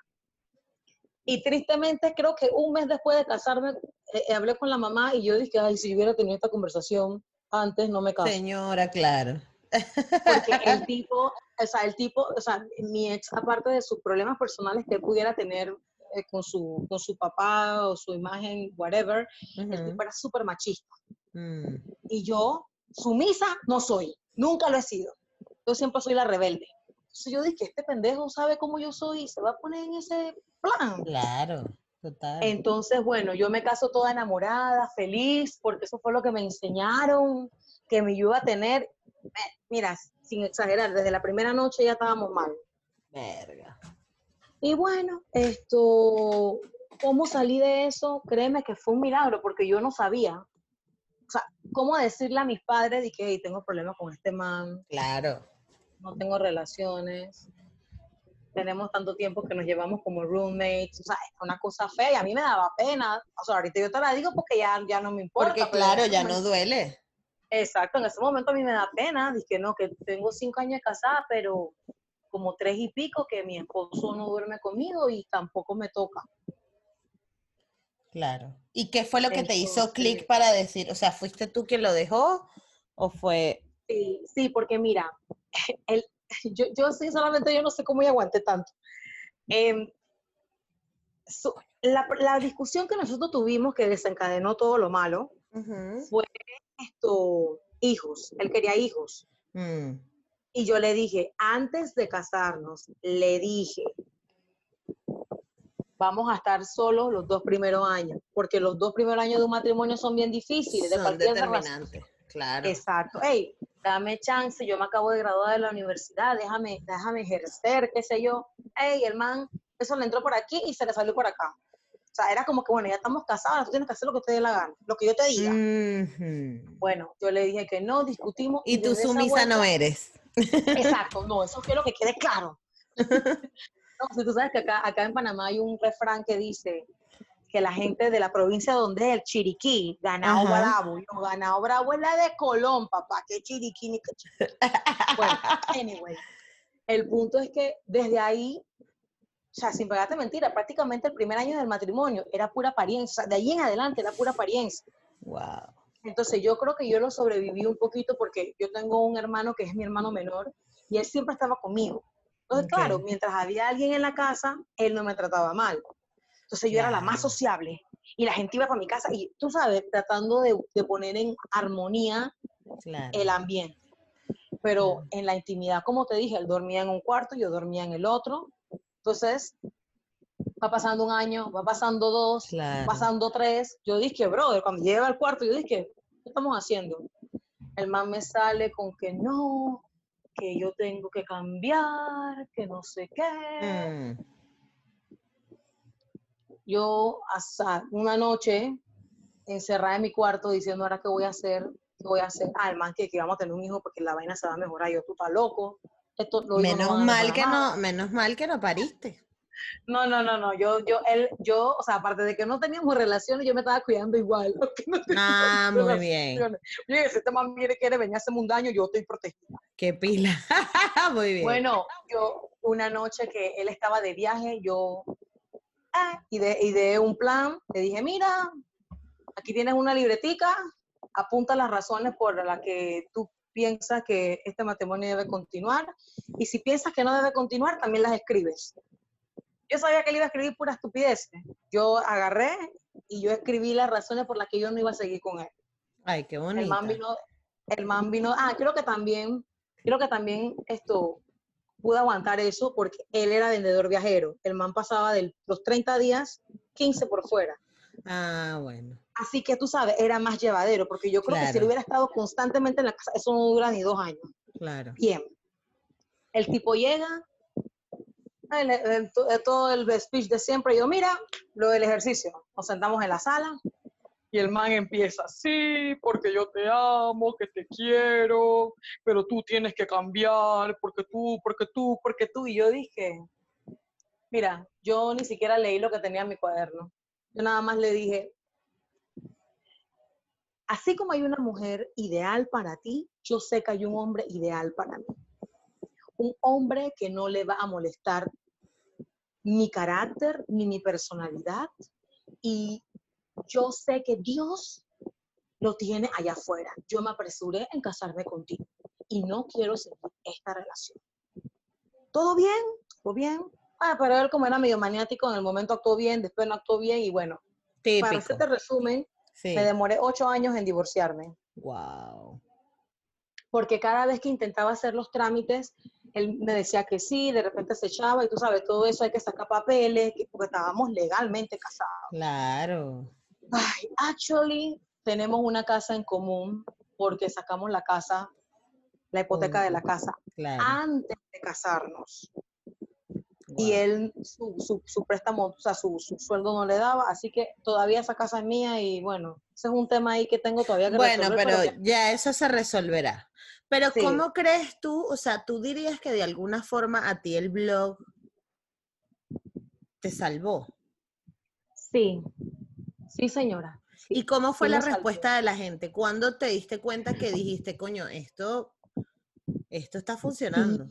Y tristemente, creo que un mes después de casarme, eh, eh, hablé con la mamá y yo dije, ay, si yo hubiera tenido esta conversación antes, no me caso. Señora, claro. Porque el tipo, o sea, el tipo, o sea, mi ex, aparte de sus problemas personales que él pudiera tener eh, con, su, con su papá o su imagen, whatever, el Ujú. tipo era súper machista. Mm, Y yo, sumisa, no soy. Nunca lo he sido. Yo siempre soy la rebelde. Entonces yo dije, este pendejo sabe cómo yo soy y se va a poner en ese plan. Claro, total. Entonces, bueno, yo me caso toda enamorada, feliz, porque eso fue lo que me enseñaron que me iba a tener. Mira, sin exagerar, desde la primera noche ya estábamos mal. Verga. Y bueno, esto, ¿cómo salí de eso? Créeme que fue un milagro, porque yo no sabía. O sea, ¿cómo decirle a mis padres de que "Hey, tengo problemas con este man, Claro. no tengo relaciones, tenemos tanto tiempo que nos llevamos como roommates, o sea, es una cosa fea y a mí me daba pena. O sea, ahorita yo te la digo porque ya, ya no me importa. Porque claro, ya no duele. Exacto, en ese momento a mí me da pena, dije, no, que tengo cinco años casada, pero como tres y pico que mi esposo no duerme conmigo y tampoco me toca. Claro. ¿Y qué fue lo que te hizo clic para decir, o sea, fuiste tú quien lo dejó o fue Sí, sí, porque mira, el, yo, yo sinceramente yo no sé cómo yo aguanté tanto. Em, su- la, la discusión que nosotros tuvimos que desencadenó todo lo malo fue esto, hijos, él quería hijos. Mm, Y yo le dije, antes de casarnos, le dije, vamos a estar solos los dos primeros años, porque los dos primeros años de un matrimonio son bien difíciles de son razón. determinantes, claro. Exacto. Hey, dame chance, yo me acabo de graduar de la universidad, déjame, déjame ejercer, qué sé yo. Hey, el man, eso le entró por aquí y se le salió por acá. O sea, era como que, bueno, ya estamos casados, tú tienes que hacer lo que te dé la gana, lo que yo te diga. Bueno, yo le dije que no, discutimos. Y tú sumisa no eres. Exacto, no, eso quiero que quede claro. No, si tú sabes que acá, acá en Panamá hay un refrán que dice que la gente de la provincia donde es el Chiriquí, ganado Ajá. bravo, y no, ganado bravo es la de Colón, papá, que Chiriquí ni que Chiriquí. Bueno, anyway, el punto es que desde ahí, o sea, sin pegarte mentira, prácticamente el primer año del matrimonio era pura apariencia, de ahí en adelante era pura apariencia. Wow. Entonces yo creo que yo lo sobreviví un poquito porque yo tengo un hermano que es mi hermano menor y él siempre estaba conmigo. Entonces, Ok. claro, mientras había alguien en la casa, él no me trataba mal. Entonces yo era la más sociable y la gente iba para mi casa y tú sabes, tratando de, de poner en armonía Claro. el ambiente. Pero Claro. en la intimidad, como te dije, él dormía en un cuarto, yo dormía en el otro. Entonces, va pasando un año, va pasando dos, Claro. pasando tres. Yo dije, brother, cuando llega al cuarto, yo dije, ¿qué estamos haciendo? El man me sale con que no, que yo tengo que cambiar, que no sé qué. Mm, Yo, hasta una noche, encerrada en mi cuarto, diciendo, ¿ahora qué voy a hacer? ¿qué voy a hacer? Ah, el man que, que vamos a tener un hijo porque la vaina se va a mejorar. Yo, tú estás loco. Esto, Menos mal que nada". no, menos mal que no pariste. No, no, no, no. Yo, yo, él, yo, o sea, aparte de que no teníamos relaciones, yo me estaba cuidando igual. no Ah, muy bien. relaciones. Dije, si este man viene, quiere venir a hacerme un daño, yo estoy protegida. Qué pila. muy bien. Bueno, yo una noche que él estaba de viaje, yo ah, ideé, ideé un plan, le dije, mira, aquí tienes una libretica, apunta las razones por las que tú piensas que este matrimonio debe continuar, y si piensas que no debe continuar, también las escribes. Yo sabía que él iba a escribir pura estupidez. Yo agarré y yo escribí las razones por las que yo no iba a seguir con él. Ay, qué El bonito. man vino, el man vino, ah, creo que también, creo que también esto pude aguantar eso porque él era vendedor viajero. El man pasaba de los 30 días, 15 por fuera. Ah, bueno. Así que tú sabes, era más llevadero, porque yo creo que si él Claro. hubiera estado constantemente en la casa, eso no dura ni dos años. Claro. Bien. El tipo llega, el- el- to- eh, todo el speech de siempre, yo, mira, lo del ejercicio. Nos sentamos en la sala y el man empieza, sí, porque yo te amo, que te quiero, pero tú tienes que cambiar, porque tú, porque tú, porque tú. Y yo dije, mira, yo ni siquiera leí lo que tenía en mi cuaderno. Yo nada más le dije, así como hay una mujer ideal para ti, yo sé que hay un hombre ideal para mí. Un hombre que no le va a molestar mi carácter ni mi personalidad. Y yo sé que Dios lo tiene allá afuera. Yo me apresuré en casarme contigo y no quiero seguir esta relación. ¿Todo bien? ¿Todo bien? Ah, pero él como era medio maniático, en el momento actuó bien, después no actuó bien y bueno, para Típico. hacerte resumen, Sí. me demoré ocho años en divorciarme. Wow. porque cada vez que intentaba hacer los trámites, él me decía que sí, de repente se echaba y tú sabes, todo eso hay que sacar papeles, que- porque estábamos legalmente casados. Claro. Ay, actually, tenemos una casa en común porque sacamos la casa, la hipoteca de la casa, Claro. antes de casarnos. Y él, su, su, su préstamo, o sea, su, su sueldo no le daba, así que todavía esa casa es mía y bueno, ese es un tema ahí que tengo todavía que Bueno, resolver. pero que- ya eso se resolverá. Pero Sí. ¿cómo crees tú? O sea, tú dirías que de alguna forma a ti el blog te salvó. Sí, sí, señora. sí. ¿Y cómo fue sí la salvó. respuesta de la gente? ¿Cuándo te diste cuenta que dijiste, coño, esto, esto está funcionando?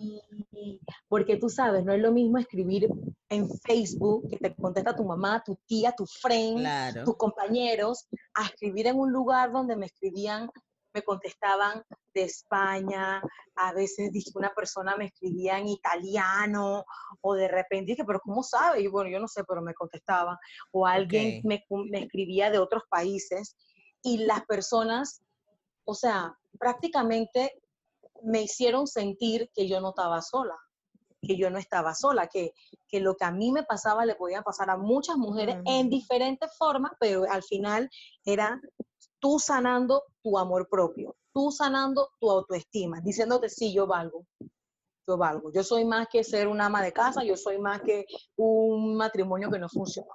Porque tú sabes, no es lo mismo escribir en Facebook que te contesta tu mamá, tu tía, tu friend, Claro. tus compañeros, a escribir en un lugar donde me escribían, me contestaban de España, a veces dije una persona me escribía en italiano, o de repente dije, pero ¿cómo sabe? Y bueno, yo no sé, pero me contestaba, o alguien Ok. me, me escribía de otros países, y las personas, o sea, prácticamente me hicieron sentir que yo no estaba sola, que yo no estaba sola, que, que lo que a mí me pasaba le podía pasar a muchas mujeres en diferentes formas, pero al final era tú sanando tu amor propio, tú sanando tu autoestima, diciéndote, sí, yo valgo, yo valgo, yo soy más que ser una ama de casa, yo soy más que un matrimonio que no funcionó.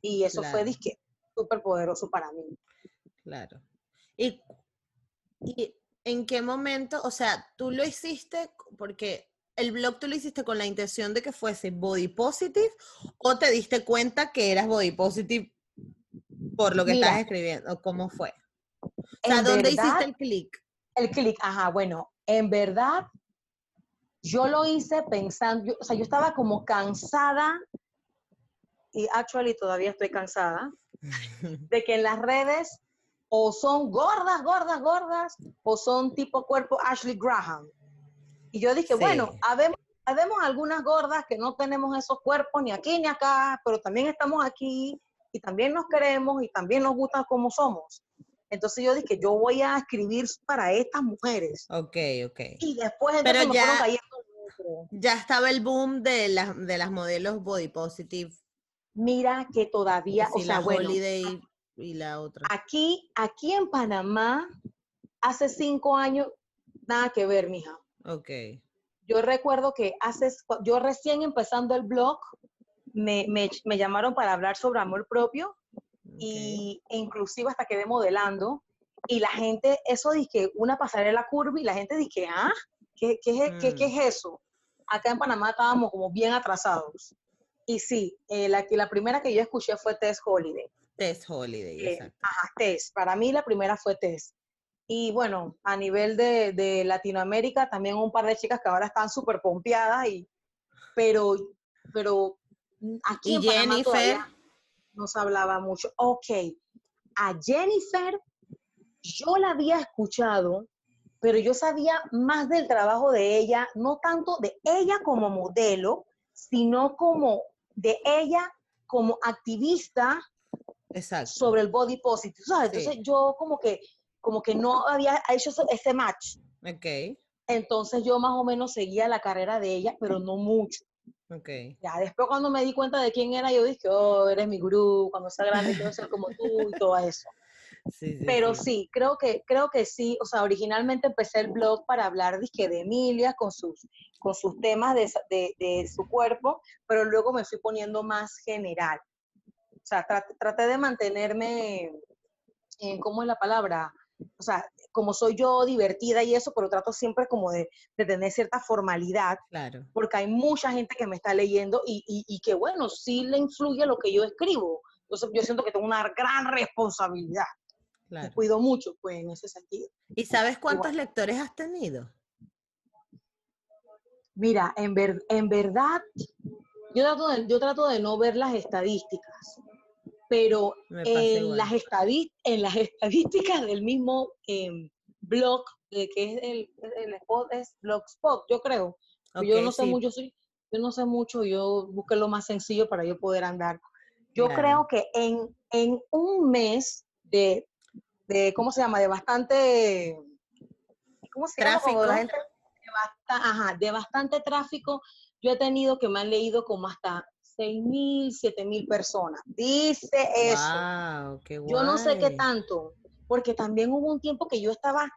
Y eso fue, disque, súper poderoso para mí. Claro. ¿Y, y en qué momento, o sea, tú lo hiciste porque el blog tú lo hiciste con la intención de que fuese body positive o te diste cuenta que eras body positive por lo que Mira. estabas escribiendo? ¿Cómo fue? O sea, ¿dónde verdad, hiciste el clic? El clic, ajá, bueno, en verdad, yo lo hice pensando, yo- o sea, yo estaba como cansada, y actually todavía estoy cansada, de que en las redes o son gordas, gordas, gordas, o son tipo cuerpo Ashley Graham. Y yo dije, Sí. bueno, habemos, habemos algunas gordas que no tenemos esos cuerpos ni aquí ni acá, pero también estamos aquí y también nos queremos y también nos gusta como somos. Entonces yo dije, yo voy a escribir para estas mujeres. Ok, ok. Y después Pero entonces me ya- cayendo. Ya estaba el boom de las, de las modelos body positive. Mira que todavía, o sí, sea, la bueno, Holiday y la otra. aquí, aquí en Panamá, hace cinco años, nada que ver, mija. Ok. Yo recuerdo que hace, yo recién empezando el blog, me, me, me llamaron para hablar sobre amor propio ok. y, e inclusive hasta quedé modelando y la gente, eso dice una pasarela curva y la gente dice, ah, ¿qué, qué, es- qué- qué Mm. es eso? Acá en Panamá estábamos como bien atrasados. Y sí, eh, la, la primera que yo escuché fue Tess Holiday. Tess Holiday, Eh, exacto. ajá, Tess. Para mí la primera fue Tess. Y bueno, a nivel de, de Latinoamérica, también un par de chicas que ahora están súper pompeadas, y, pero, pero mm, aquí ¿Y en Jennifer? todavía no se hablaba mucho. Ok, a Jennifer yo la había escuchado, pero yo sabía más del trabajo de ella, no tanto de ella como modelo, sino como de ella como activista Exacto. sobre el body positive, ¿sabes? Sí. Entonces yo como que, como que no había hecho ese- match. Ok, Entonces yo más o menos seguía la carrera de ella, pero no mucho. ok. Ya después cuando me di cuenta de quién era, yo dije, oh, eres mi gurú, cuando sea grande quiero ser como tú y todo eso. Sí, sí, Pero sí. sí, creo que, creo que sí, o sea, originalmente empecé el blog para hablar dizque, de Emilia con sus, con sus temas de, de, de su cuerpo, pero luego me fui poniendo más general. Sea, traté, traté de mantenerme, en, ¿cómo es la palabra? O sea, como soy yo divertida y eso, pero trato siempre como de, de tener cierta formalidad, Claro, porque hay mucha gente que me está leyendo y, y, y que, bueno, sí le influye lo que yo escribo. Entonces yo siento que tengo una gran responsabilidad claro. cuido mucho, pues, en ese sentido. ¿Y sabes cuántos lectores has tenido? Mira, en, ver- en verdad, yo trato, de, yo trato de no ver las estadísticas, pero en las, estadi- en las estadísticas del mismo em, blog, eh, que es el, el spot, es Blogspot, yo creo. yo Ok, no sé sí, mucho, soy- yo no sé mucho, yo busqué lo más sencillo para yo poder andar. Yo Claro. creo que en, en un mes de, de, ¿cómo se llama? De bastante, ¿cómo se llama? Cuando la Tráfico. gente, de, basta- ajá, de bastante tráfico, yo he tenido que me han leído como hasta 6 mil, 7 mil personas. Dice eso. Wow, qué guay. Yo no sé qué tanto, porque también hubo un tiempo que yo estaba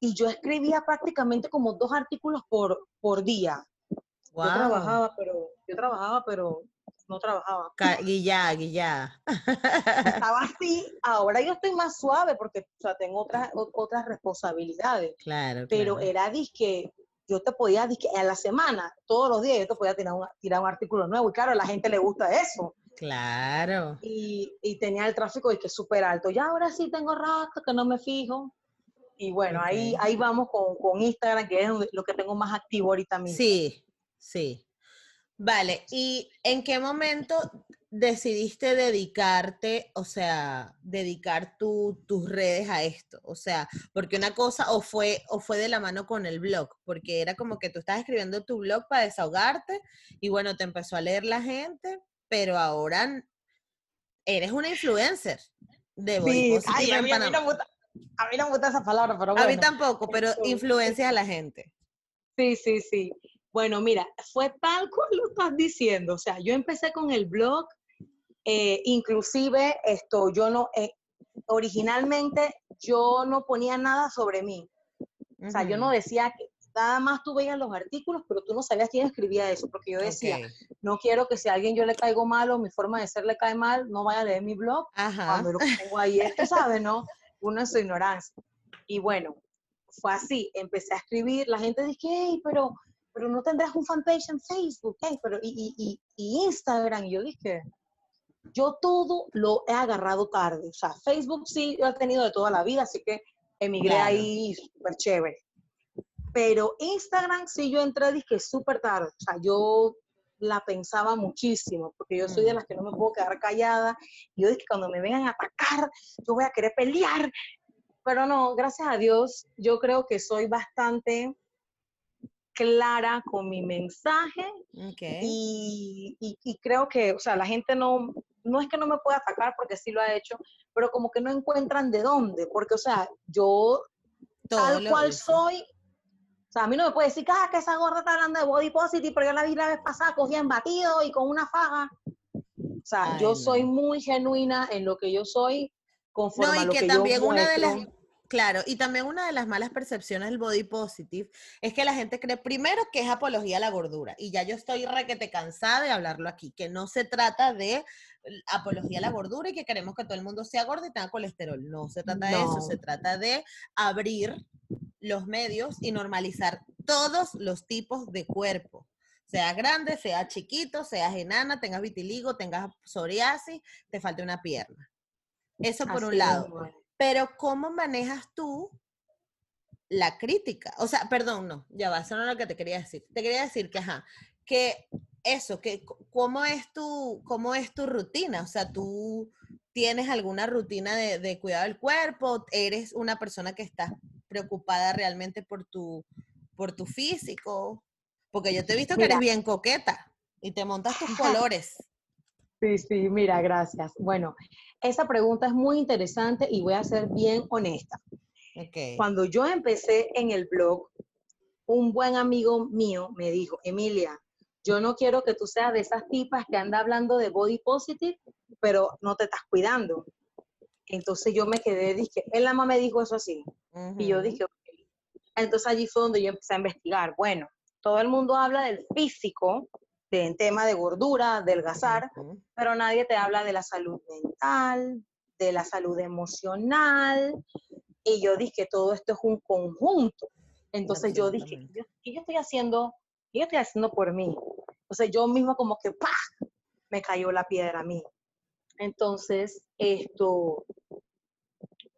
y yo escribía prácticamente como dos artículos por, por día. Wow. Yo trabajaba, pero yo trabajaba, pero no trabajaba. Guillá, guillá. Estaba así, ahora yo estoy más suave porque o sea, tengo otras, otras responsabilidades, Claro, pero claro. era disque, yo te podía, a la semana, todos los días, yo te podía tirar un, tirar un artículo nuevo y claro, a la gente le gusta eso. Claro. y, y tenía el tráfico de que súper alto. Ya ahora sí tengo rato que no me fijo. Y bueno, ahí, ahí vamos con, con Instagram, que es lo que tengo más activo ahorita mismo. Sí, sí. Vale, ¿y en qué momento decidiste dedicarte, o sea, dedicar tu- tus redes a esto? O sea, porque una cosa o fue, o fue de la mano con el blog, porque era como que tú estás escribiendo tu blog para desahogarte y bueno, te empezó a leer la gente, pero ahora eres una influencer de Sí, ay, a mí, a mí no me gusta, a mí no me gusta esa palabra, pero A bueno. mí tampoco, pero Esto- influencias a la gente. Sí, sí, sí. Bueno, mira, fue tal cual lo estás diciendo. O sea, yo empecé con el blog, eh, inclusive esto, yo no, eh, originalmente yo no ponía nada sobre mí. O sea, yo no decía que nada más tú veías los artículos, pero tú no sabías quién escribía eso, porque yo decía, ok. no quiero que si a alguien yo le caigo mal o mi forma de ser le cae mal, no vaya a leer mi blog Ajá. cuando lo que tengo ahí es, tú sabes, ¿no? Uno en su ignorancia. Y bueno, fue así, empecé a escribir, la gente dice, hey, pero, pero no tendrás un fanpage en Facebook, hey, pero y, y, y, y Instagram, y yo dije, yo todo lo he agarrado tarde, o sea, Facebook sí lo he tenido de toda la vida, así que emigré Claro. ahí súper chévere. Pero Instagram sí yo entré, dije, súper tarde, o sea, yo la pensaba muchísimo, porque yo soy de Mm. las que no me puedo quedar callada, y yo dije, cuando me vengan a atacar, yo voy a querer pelear, pero no, gracias a Dios, yo creo que soy bastante clara con mi mensaje Ok. y, y- y creo que, o sea, la gente no, no es que no me pueda atacar porque sí lo ha hecho, pero como que no encuentran de dónde, porque, o sea, yo Todo tal cual soy, o sea, a mí no me puede decir, ah, que esa gorda está hablando de body positive, pero yo la vi la vez pasada cogida en batido y con una faja. O sea, Ay, yo soy no. muy genuina en lo que yo soy, No, conforme a y lo que que, también yo una de las. Claro, y también una de las malas percepciones del body positive es que la gente cree primero que es apología a la gordura, y ya yo estoy requete cansada de hablarlo aquí, que no se trata de apología a la gordura y que queremos que todo el mundo sea gordo y tenga colesterol. No se trata de eso, se trata de abrir los medios y normalizar todos los tipos de cuerpo. Sea grande, sea chiquito, seas enana, tengas vitiligo, tengas psoriasis, te falte una pierna. Eso por un lado. Pero ¿cómo manejas tú la crítica? O sea, perdón, no, ya va, eso no es lo que te quería decir. Te quería decir que, ajá, que eso, que cómo es tu, cómo es tu rutina, o sea, tú tienes alguna rutina de, de cuidado del cuerpo, eres una persona que está preocupada realmente por tu, por tu físico, porque yo te he visto que eres bien coqueta y te montas tus colores. Sí, sí, mira, gracias. Bueno, esa pregunta es muy interesante y voy a ser bien honesta. Cuando yo empecé en el blog, un buen amigo mío me dijo, Emilia, yo no quiero que tú seas de esas tipas que anda hablando de body positive, pero no te estás cuidando. Entonces yo me quedé, dije, nada más me dijo eso así. Y yo dije, ok. Entonces allí fue donde yo empecé a investigar. Bueno, todo el mundo habla del físico, en tema de gordura, adelgazar, pero nadie te habla de la salud mental, de la salud emocional. Y yo dije, todo esto es un conjunto. Entonces yo dije, ¿qué yo estoy haciendo? ¿Qué yo estoy haciendo por mí? Entonces yo mismo como que ¡pah! me cayó la piedra a mí. Entonces, esto,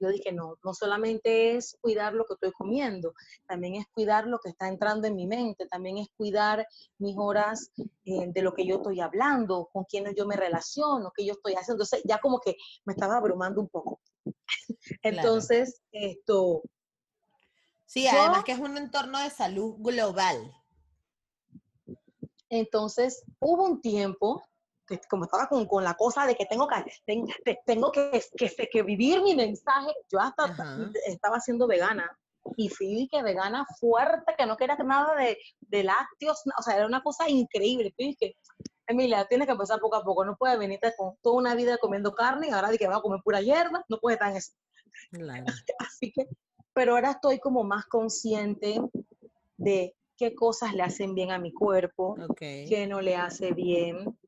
yo dije, no, no solamente es cuidar lo que estoy comiendo, también es cuidar lo que está entrando en mi mente, también es cuidar mis horas eh, de lo que yo estoy hablando, con quienes yo me relaciono, qué yo estoy haciendo. Entonces, ya como que me estaba abrumando un poco. Entonces, esto... Sí, además que es un entorno de salud global. Entonces, hubo un tiempo como estaba con, con, la cosa de que tengo que, tengo que, que, que vivir mi mensaje, yo hasta estaba siendo vegana y fui que vegana fuerte, que no quería nada de, de lácteos, o sea, era una cosa increíble. Fui que, Emilia, tienes que empezar poco a poco, no puedes venirte con toda una vida comiendo carne y ahora de que va a comer pura hierba, no puedes estar en eso. Así que, pero ahora estoy como más consciente de qué cosas le hacen bien a mi cuerpo, qué no le hace bien,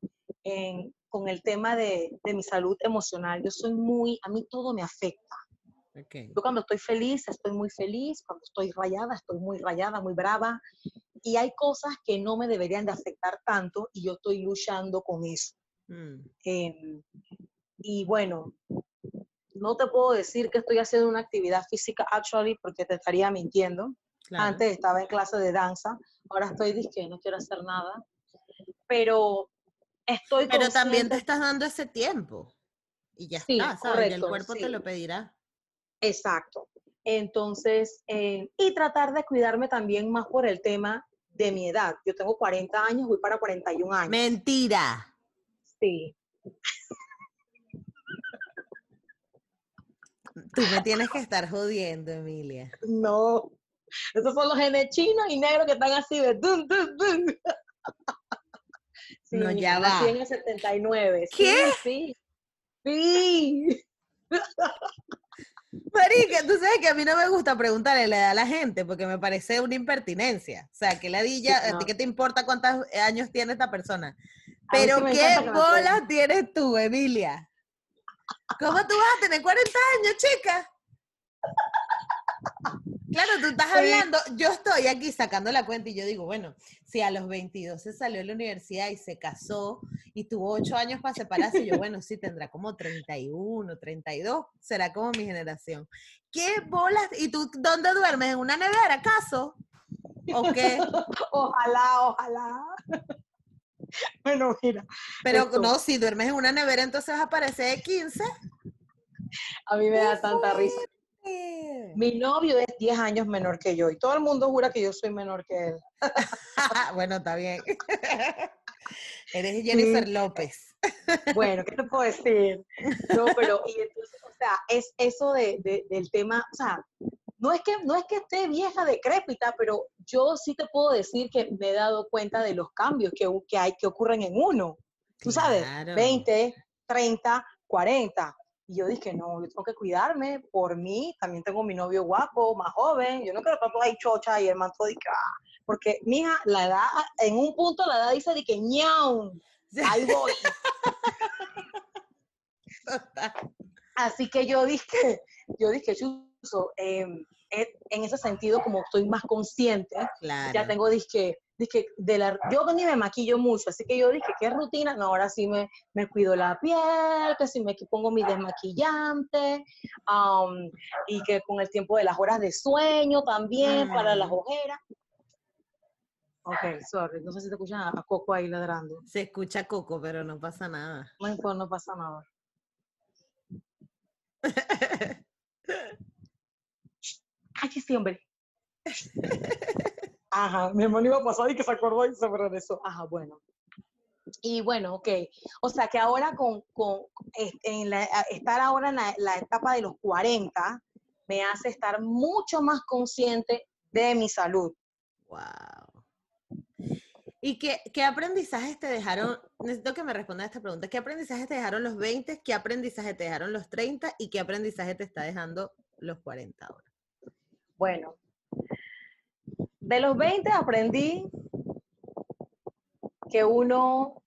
con el tema de, mi salud emocional. Yo soy muy, a mí todo me afecta. Yo cuando estoy feliz, estoy muy feliz, cuando estoy rayada, estoy muy rayada, muy brava. Y hay cosas que no me deberían de afectar tanto y yo estoy luchando con eso. Mm. Em, y bueno, no te puedo decir que estoy haciendo una actividad física, actually, porque te estaría mintiendo. Antes estaba en clase de danza, ahora estoy diciendo no quiero hacer nada. Pero estoy Pero también te estás dando ese tiempo. Y ya está, ¿sabes? y el cuerpo te lo pedirá. Exacto. Entonces, eh, y tratar de cuidarme también más por el tema de mi edad. Yo tengo 40 años, voy para 41 años. Mentira. Sí. Tú me tienes que estar jodiendo, Emilia. No. Esos son los genes chinos y negros que están así de dun, dun, dun no, ya va. en el 79. ¿Qué? Sí, sí. Marica, tú sabes que a mí no me gusta preguntarle la edad a la gente porque me parece una impertinencia. O sea, que la ¿a ti qué te importa cuántos años tiene esta persona? Pero ¿qué bolas tienes tú, Emilia? ¿Cómo tú vas a tener 40 años, chica? Claro, tú estás hablando, yo estoy aquí sacando la cuenta y yo digo, bueno, si a los 22 se salió de la universidad y se casó y tuvo 8 años para separarse, yo, bueno, sí, tendrá como 31, 32, será como mi generación. ¿Qué bolas? ¿Y tú dónde duermes? ¿En una nevera, acaso? ¿O qué? Ojalá, ojalá. Bueno, mira. Pero no, si duermes en una nevera, entonces aparece de 15. A mí me da tanta risa. Mi novio es 10 años menor que yo y todo el mundo jura que yo soy menor que él. bueno, está bien. Eres Jennifer López. bueno, ¿qué te puedo decir? No, pero, y entonces, o sea, es eso de, del tema, o sea, no es, que, no es que esté vieja, decrépita, pero yo sí te puedo decir que me he dado cuenta de los cambios que, que hay, que ocurren en uno. Tú sabes, 20, 30, 40 Y yo dije, no, yo tengo que cuidarme por mí. También tengo mi novio guapo, más joven. Yo no quiero estar ahí chocha y el man todo que, ah. Porque, mija, la edad, en un punto la edad dice de que ñau, ahí voy. Así que yo dije, yo dije, Chuso, em, eh, en ese sentido, como estoy más consciente, ya tengo, dije, dije, de la, yo ni me maquillo mucho, así que yo dije, ¿qué rutina? No, ahora sí me, me cuido la piel, que si me pongo mi desmaquillante, y que con el tiempo de las horas de sueño también, para las ojeras. Ok, sorry, no sé si te escuchan a Coco ahí ladrando. Se escucha Coco, pero no pasa nada. No, no pasa nada. Ay, sí, hombre. Ajá, mi hermano iba a pasar y que se acordó y se eso. Ajá, bueno. Y bueno, ok. O sea que ahora con, con en la, estar ahora en la, la, etapa de los 40 me hace estar mucho más consciente de mi salud. Wow. ¿Y qué, qué aprendizajes te dejaron? Necesito que me respondas a esta pregunta. ¿Qué aprendizajes te dejaron los 20? ¿Qué aprendizaje te dejaron los 30? ¿Y qué aprendizaje te está dejando los 40 ahora? Bueno, de los 20 aprendí que uno,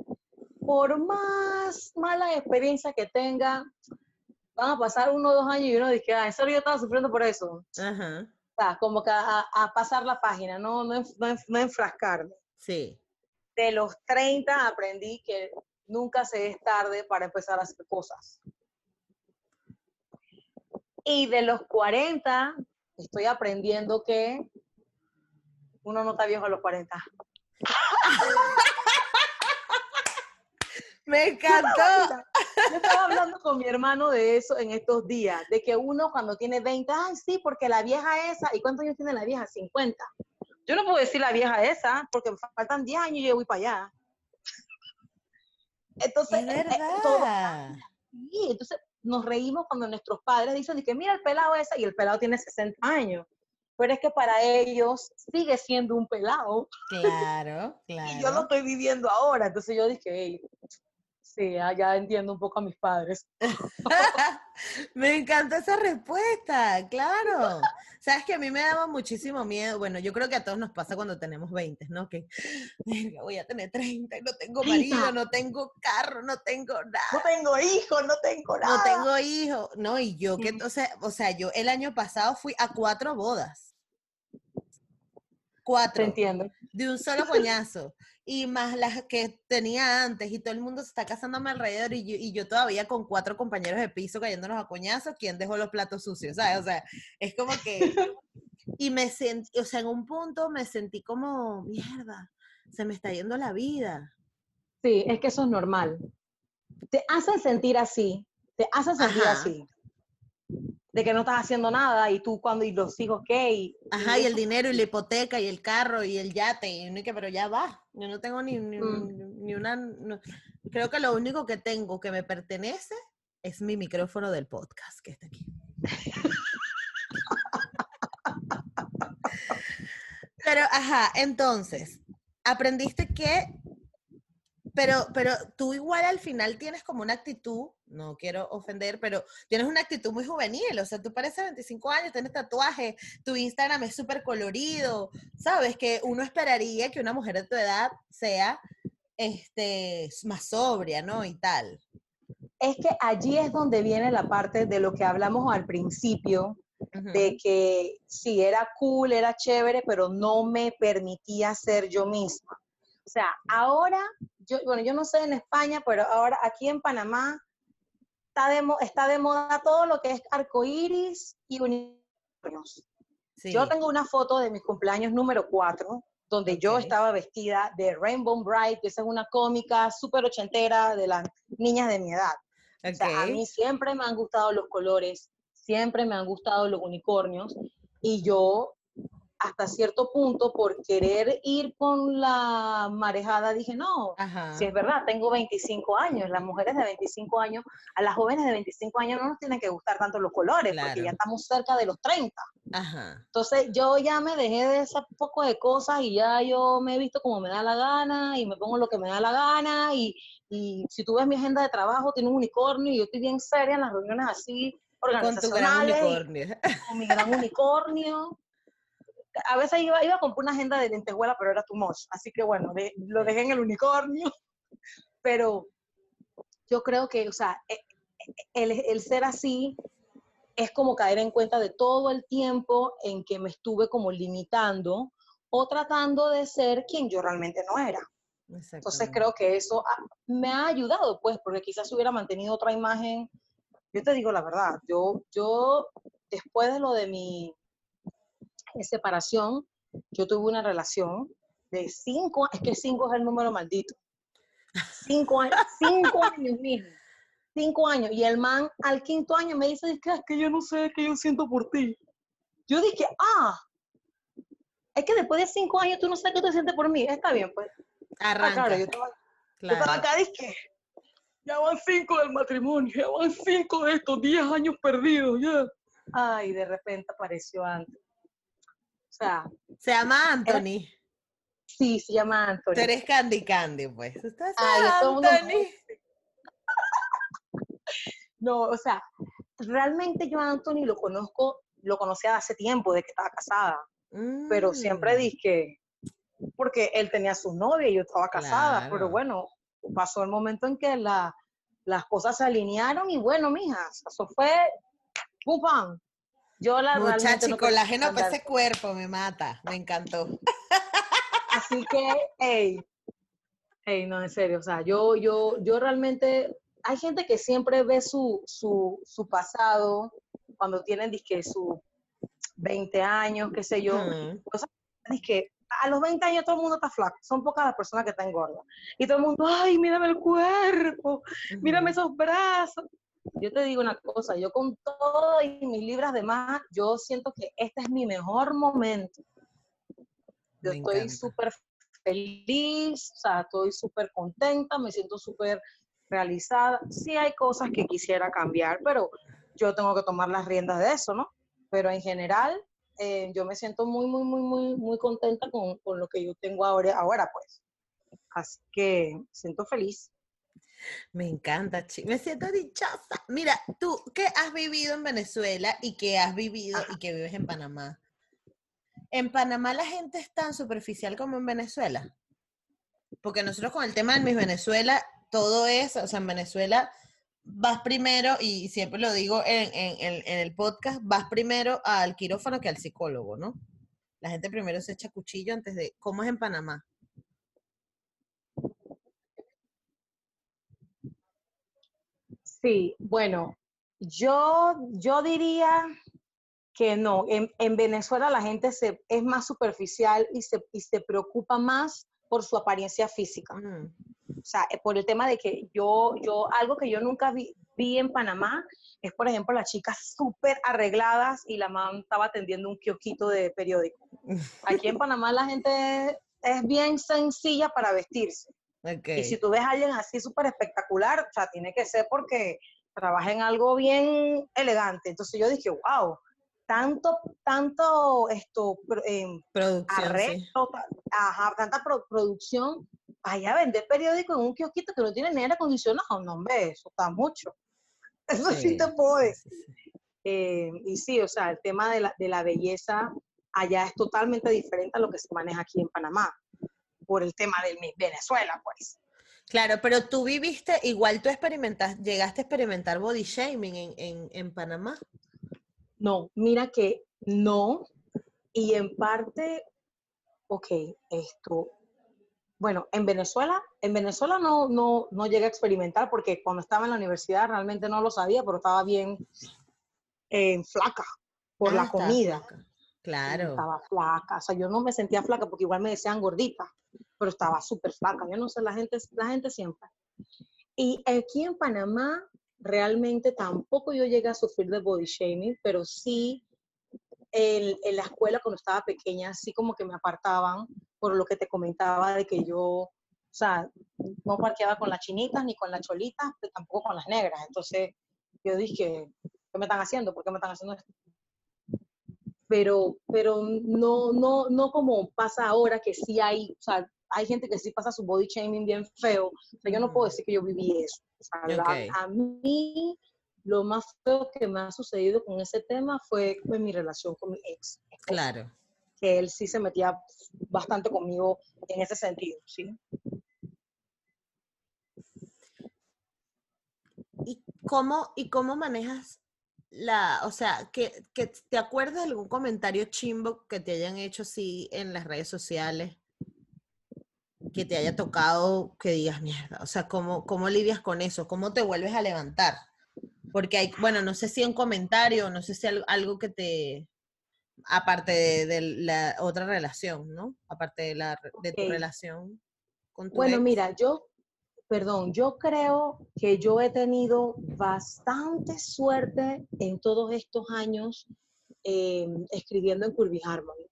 por más mala experiencia que tenga, van a pasar uno o dos años y uno dice, ah, en serio yo estaba sufriendo por eso. Ajá. O sea, como que a, pasar la página, no, no, no, enfrascarme. Sí. De los 30 aprendí que nunca se es tarde para empezar a hacer cosas. Y de los 40 estoy aprendiendo que uno no está viejo a los 40. Me encantó. Yo estaba hablando con mi hermano de eso en estos días, de que uno cuando tiene 20, ay, sí, porque la vieja esa, ¿y cuántos años tiene la vieja? 50. Yo no puedo decir la vieja esa, porque me faltan 10 años y yo voy para allá. Entonces, es eh, verdad. sí, entonces nos reímos cuando nuestros padres dicen que mira el pelado ese y el pelado tiene 60 años. Pero es que para ellos sigue siendo un pelado. Claro, claro. y yo lo estoy viviendo ahora. Entonces yo dije, sí, ya entiendo un poco a mis padres. me encanta esa respuesta, claro. Sabes que a mí me daba muchísimo miedo. Bueno, yo creo que a todos nos pasa cuando tenemos 20, ¿no? Que voy a tener 30 y no tengo marido, no tengo carro, no tengo nada. No tengo hijos, no tengo nada. No tengo hijos. No, y yo que, sea, o sea, yo el año pasado fui a cuatro bodas. Cuatro. Entiendo. De un solo coñazo y más las que tenía antes y todo el mundo se está casando a mi alrededor y yo, y yo todavía con cuatro compañeros de piso cayéndonos a coñazos, ¿quién dejó los platos sucios? ¿sabes? O sea, es como que... Y me sentí, o sea, en un punto me sentí como, mierda, se me está yendo la vida. Sí, es que eso es normal. Te hacen sentir así, te hacen sentir así de que no estás haciendo nada y tú cuando y los hijos qué y, ajá y, el dinero y la hipoteca y el carro y el yate y que pero ya va. Yo no tengo ni, ni, mm. una creo que lo único que tengo que me pertenece es mi micrófono del podcast que está aquí. Pero ajá entonces aprendiste que pero, pero tú igual al final tienes como una actitud, no quiero ofender, pero tienes una actitud muy juvenil, o sea, tú pareces 25 años, tienes tatuaje, tu Instagram es súper colorido, sabes que uno esperaría que una mujer de tu edad sea este, más sobria, ¿no? Y tal. Es que allí es donde viene la parte de lo que hablamos al principio, de que sí, era cool, era chévere, pero no me permitía ser yo misma. O sea, ahora, yo, bueno, yo no sé en España, pero ahora aquí en Panamá está de, está de moda todo lo que es arcoíris y unicornios. Yo tengo una foto de mi cumpleaños número 4, donde yo estaba vestida de Rainbow Bright, que es una cómica súper ochentera de las niñas de mi edad. O sea, a mí siempre me han gustado los colores, siempre me han gustado los unicornios, y yo hasta cierto punto por querer ir con la marejada dije, no, si es verdad, tengo 25 años, las mujeres de 25 años, a las jóvenes de 25 años no nos tienen que gustar tanto los colores, porque ya estamos cerca de los 30. Entonces yo ya me dejé de ese poco de cosas y ya yo me he visto como me da la gana y me pongo lo que me da la gana y, y si tú ves mi agenda de trabajo, tiene un unicornio y yo estoy bien seria en las reuniones así. Con tu gran unicornio. Con mi gran unicornio a veces iba, iba a comprar una agenda de lentejuela, pero era too much. Así que bueno, lo dejé en el unicornio. Pero yo creo que, o sea, e, e, el, el ser así es como caer en cuenta de todo el tiempo en que me estuve como limitando o tratando de ser quien yo realmente no era. Entonces creo que eso me ha ayudado, pues, porque quizás hubiera mantenido otra imagen. Yo te digo la verdad, yo, yo después de lo de mi, separación, yo tuve una relación de cinco, es que cinco es el número maldito. Cinco, años, cinco años mismo. Cinco años. Y el man al quinto año me dice, es que, es que yo no sé qué yo siento por ti. Yo dije, ah, es que después de cinco años tú no sabes qué te sientes por mí. Está bien, pues. Ah, Arranca. claro, yo estaba, claro. yo acá, dije, ya van cinco del matrimonio, ya van cinco de estos diez años perdidos, ya. Ay, de repente apareció antes se llama Anthony. sí, se llama Anthony. Tú eres Candy Candy, pues. ¿Estás Anthony? No, o sea, realmente yo a Anthony lo conozco, lo conocía hace tiempo, de que estaba casada. Pero siempre mm. dije, porque él tenía su novia y yo estaba casada. Pero bueno, pasó el momento en que la, las cosas se alinearon y bueno, mija, eso fue pum yo la Muchacha, y colágeno para ese cuerpo me mata, me encantó. Así que, hey, hey, no, en serio, o sea, yo, yo, yo realmente, hay gente que siempre ve su, su, su pasado cuando tienen, disque, su 20 años, qué sé yo. O sea, que a los 20 años todo el mundo está flaco, son pocas las personas que están gordas. Y todo el mundo, ay, mírame el cuerpo, mírame esos brazos yo te digo una cosa, yo con todo y mis libras de más, yo siento que este es mi mejor momento. Yo estoy súper feliz, o sea, estoy súper contenta, me siento súper realizada. Sí hay cosas que quisiera cambiar, pero yo tengo que tomar las riendas de eso, ¿no? Pero en general, eh, yo me siento muy, muy, muy, muy, muy contenta con, con lo que yo tengo ahora, ahora, pues. Así que siento feliz. Me encanta, me siento dichosa. Mira, tú que has vivido en Venezuela y que has vivido y que vives en Panamá. ¿En Panamá la gente es tan superficial como en Venezuela? Porque nosotros con el tema de Miss Venezuela, todo es, o sea, en Venezuela vas primero, y siempre lo digo en, en el podcast, vas primero al quirófano que al psicólogo, ¿no? La gente primero se echa cuchillo antes de, ¿cómo es en Panamá? Sí, bueno, yo, yo diría que no. En, Venezuela la gente se, es más superficial y se, y se preocupa más por su apariencia física. Mm. O sea, eh, por el tema de que yo, yo algo que yo nunca vi, vi en Panamá es, por ejemplo, las chicas súper arregladas y la mamá estaba atendiendo un kiosquito de periódico. Aquí en Panamá la gente es bien sencilla para vestirse. Y si tú ves a alguien así súper espectacular, o sea, tiene que ser porque trabaja en algo bien elegante. Entonces yo dije, wow, tanto, tanto esto, eh, producción, ajá, tanta producción, vaya a vender periódico en un kiosquito que no tiene ni aire acondicionado, no, hombre, eso está mucho. Eso sí, te puedo decir. Eh, y sí, o sea, el tema de la, de la belleza allá es totalmente diferente a lo que se maneja aquí en Panamá por el tema de Venezuela, pues. Claro, pero tú viviste, igual tú experimentas, llegaste a experimentar body shaming en, en, Panamá. No, mira que no. Y en parte, ok, esto, bueno, en Venezuela, en Venezuela no, no, no llegué a experimentar porque cuando estaba en la universidad realmente no lo sabía, pero estaba bien eh, flaca por la comida. Claro. Estaba flaca, o sea, yo no me sentía flaca porque igual me decían gordita pero estaba súper flaca. Yo no sé, la gente, la gente siempre. Y aquí en Panamá, realmente tampoco yo llegué a sufrir de body shaming, pero sí en, en la escuela cuando estaba pequeña, así como que me apartaban por lo que te comentaba de que yo, o sea, no parqueaba con las chinitas ni con las cholitas, pero tampoco con las negras. Entonces yo dije, ¿qué me están haciendo? ¿Por qué me están haciendo esto? Pero, pero no, no, no como pasa ahora que sí hay, o sea, hay gente que sí pasa su body shaming bien feo. O sea, yo no puedo decir que yo viví eso. O sea, la- Ok. a mí lo más feo que me ha sucedido con ese tema fue en mi relación con mi ex. Claro. Que él sí se metía bastante conmigo en ese sentido, ¿sí? ¿Y cómo, y cómo manejas la, o sea, que, que te acuerdas de algún comentario chimbo que te hayan hecho así en las redes sociales? Que te haya tocado, que digas mierda. O sea, ¿cómo, cómo lidias con eso? ¿Cómo te vuelves a levantar? Porque hay, bueno, no sé si un comentario, no sé si algo, algo que te, aparte de, de la otra relación, ¿no? Aparte de, la, de tu relación con tu Bueno, ex. mira, yo, perdón, yo creo que yo he tenido bastante suerte en todos estos años eh, escribiendo en Curvy Harmony,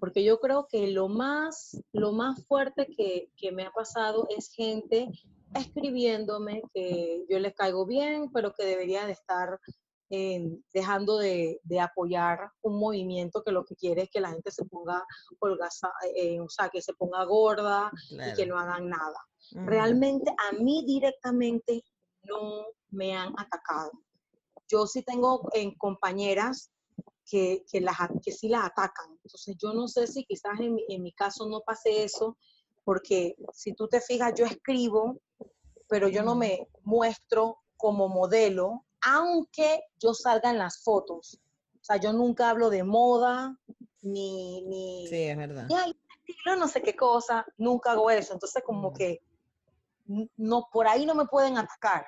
porque yo creo que lo más, lo más fuerte que, que me ha pasado es gente escribiéndome que yo les caigo bien, pero que debería de estar eh, dejando de, de apoyar un movimiento que lo que quiere es que la gente se ponga holgaza, eh, o sea, que se ponga gorda y que no hagan nada. Realmente a mí directamente no me han atacado. Yo sí tengo en compañeras que, que, las, que sí las atacan. Entonces yo no sé si quizás en, mi- en mi caso no pase eso, porque si tú te fijas, yo escribo, pero yo no me muestro como modelo, aunque yo salga en las fotos. O sea, yo nunca hablo de moda, ni, ni, Sí, es verdad. y ay, estilo, no sé qué cosa, nunca hago eso. Entonces, como Mm. que no, por ahí no me pueden atacar.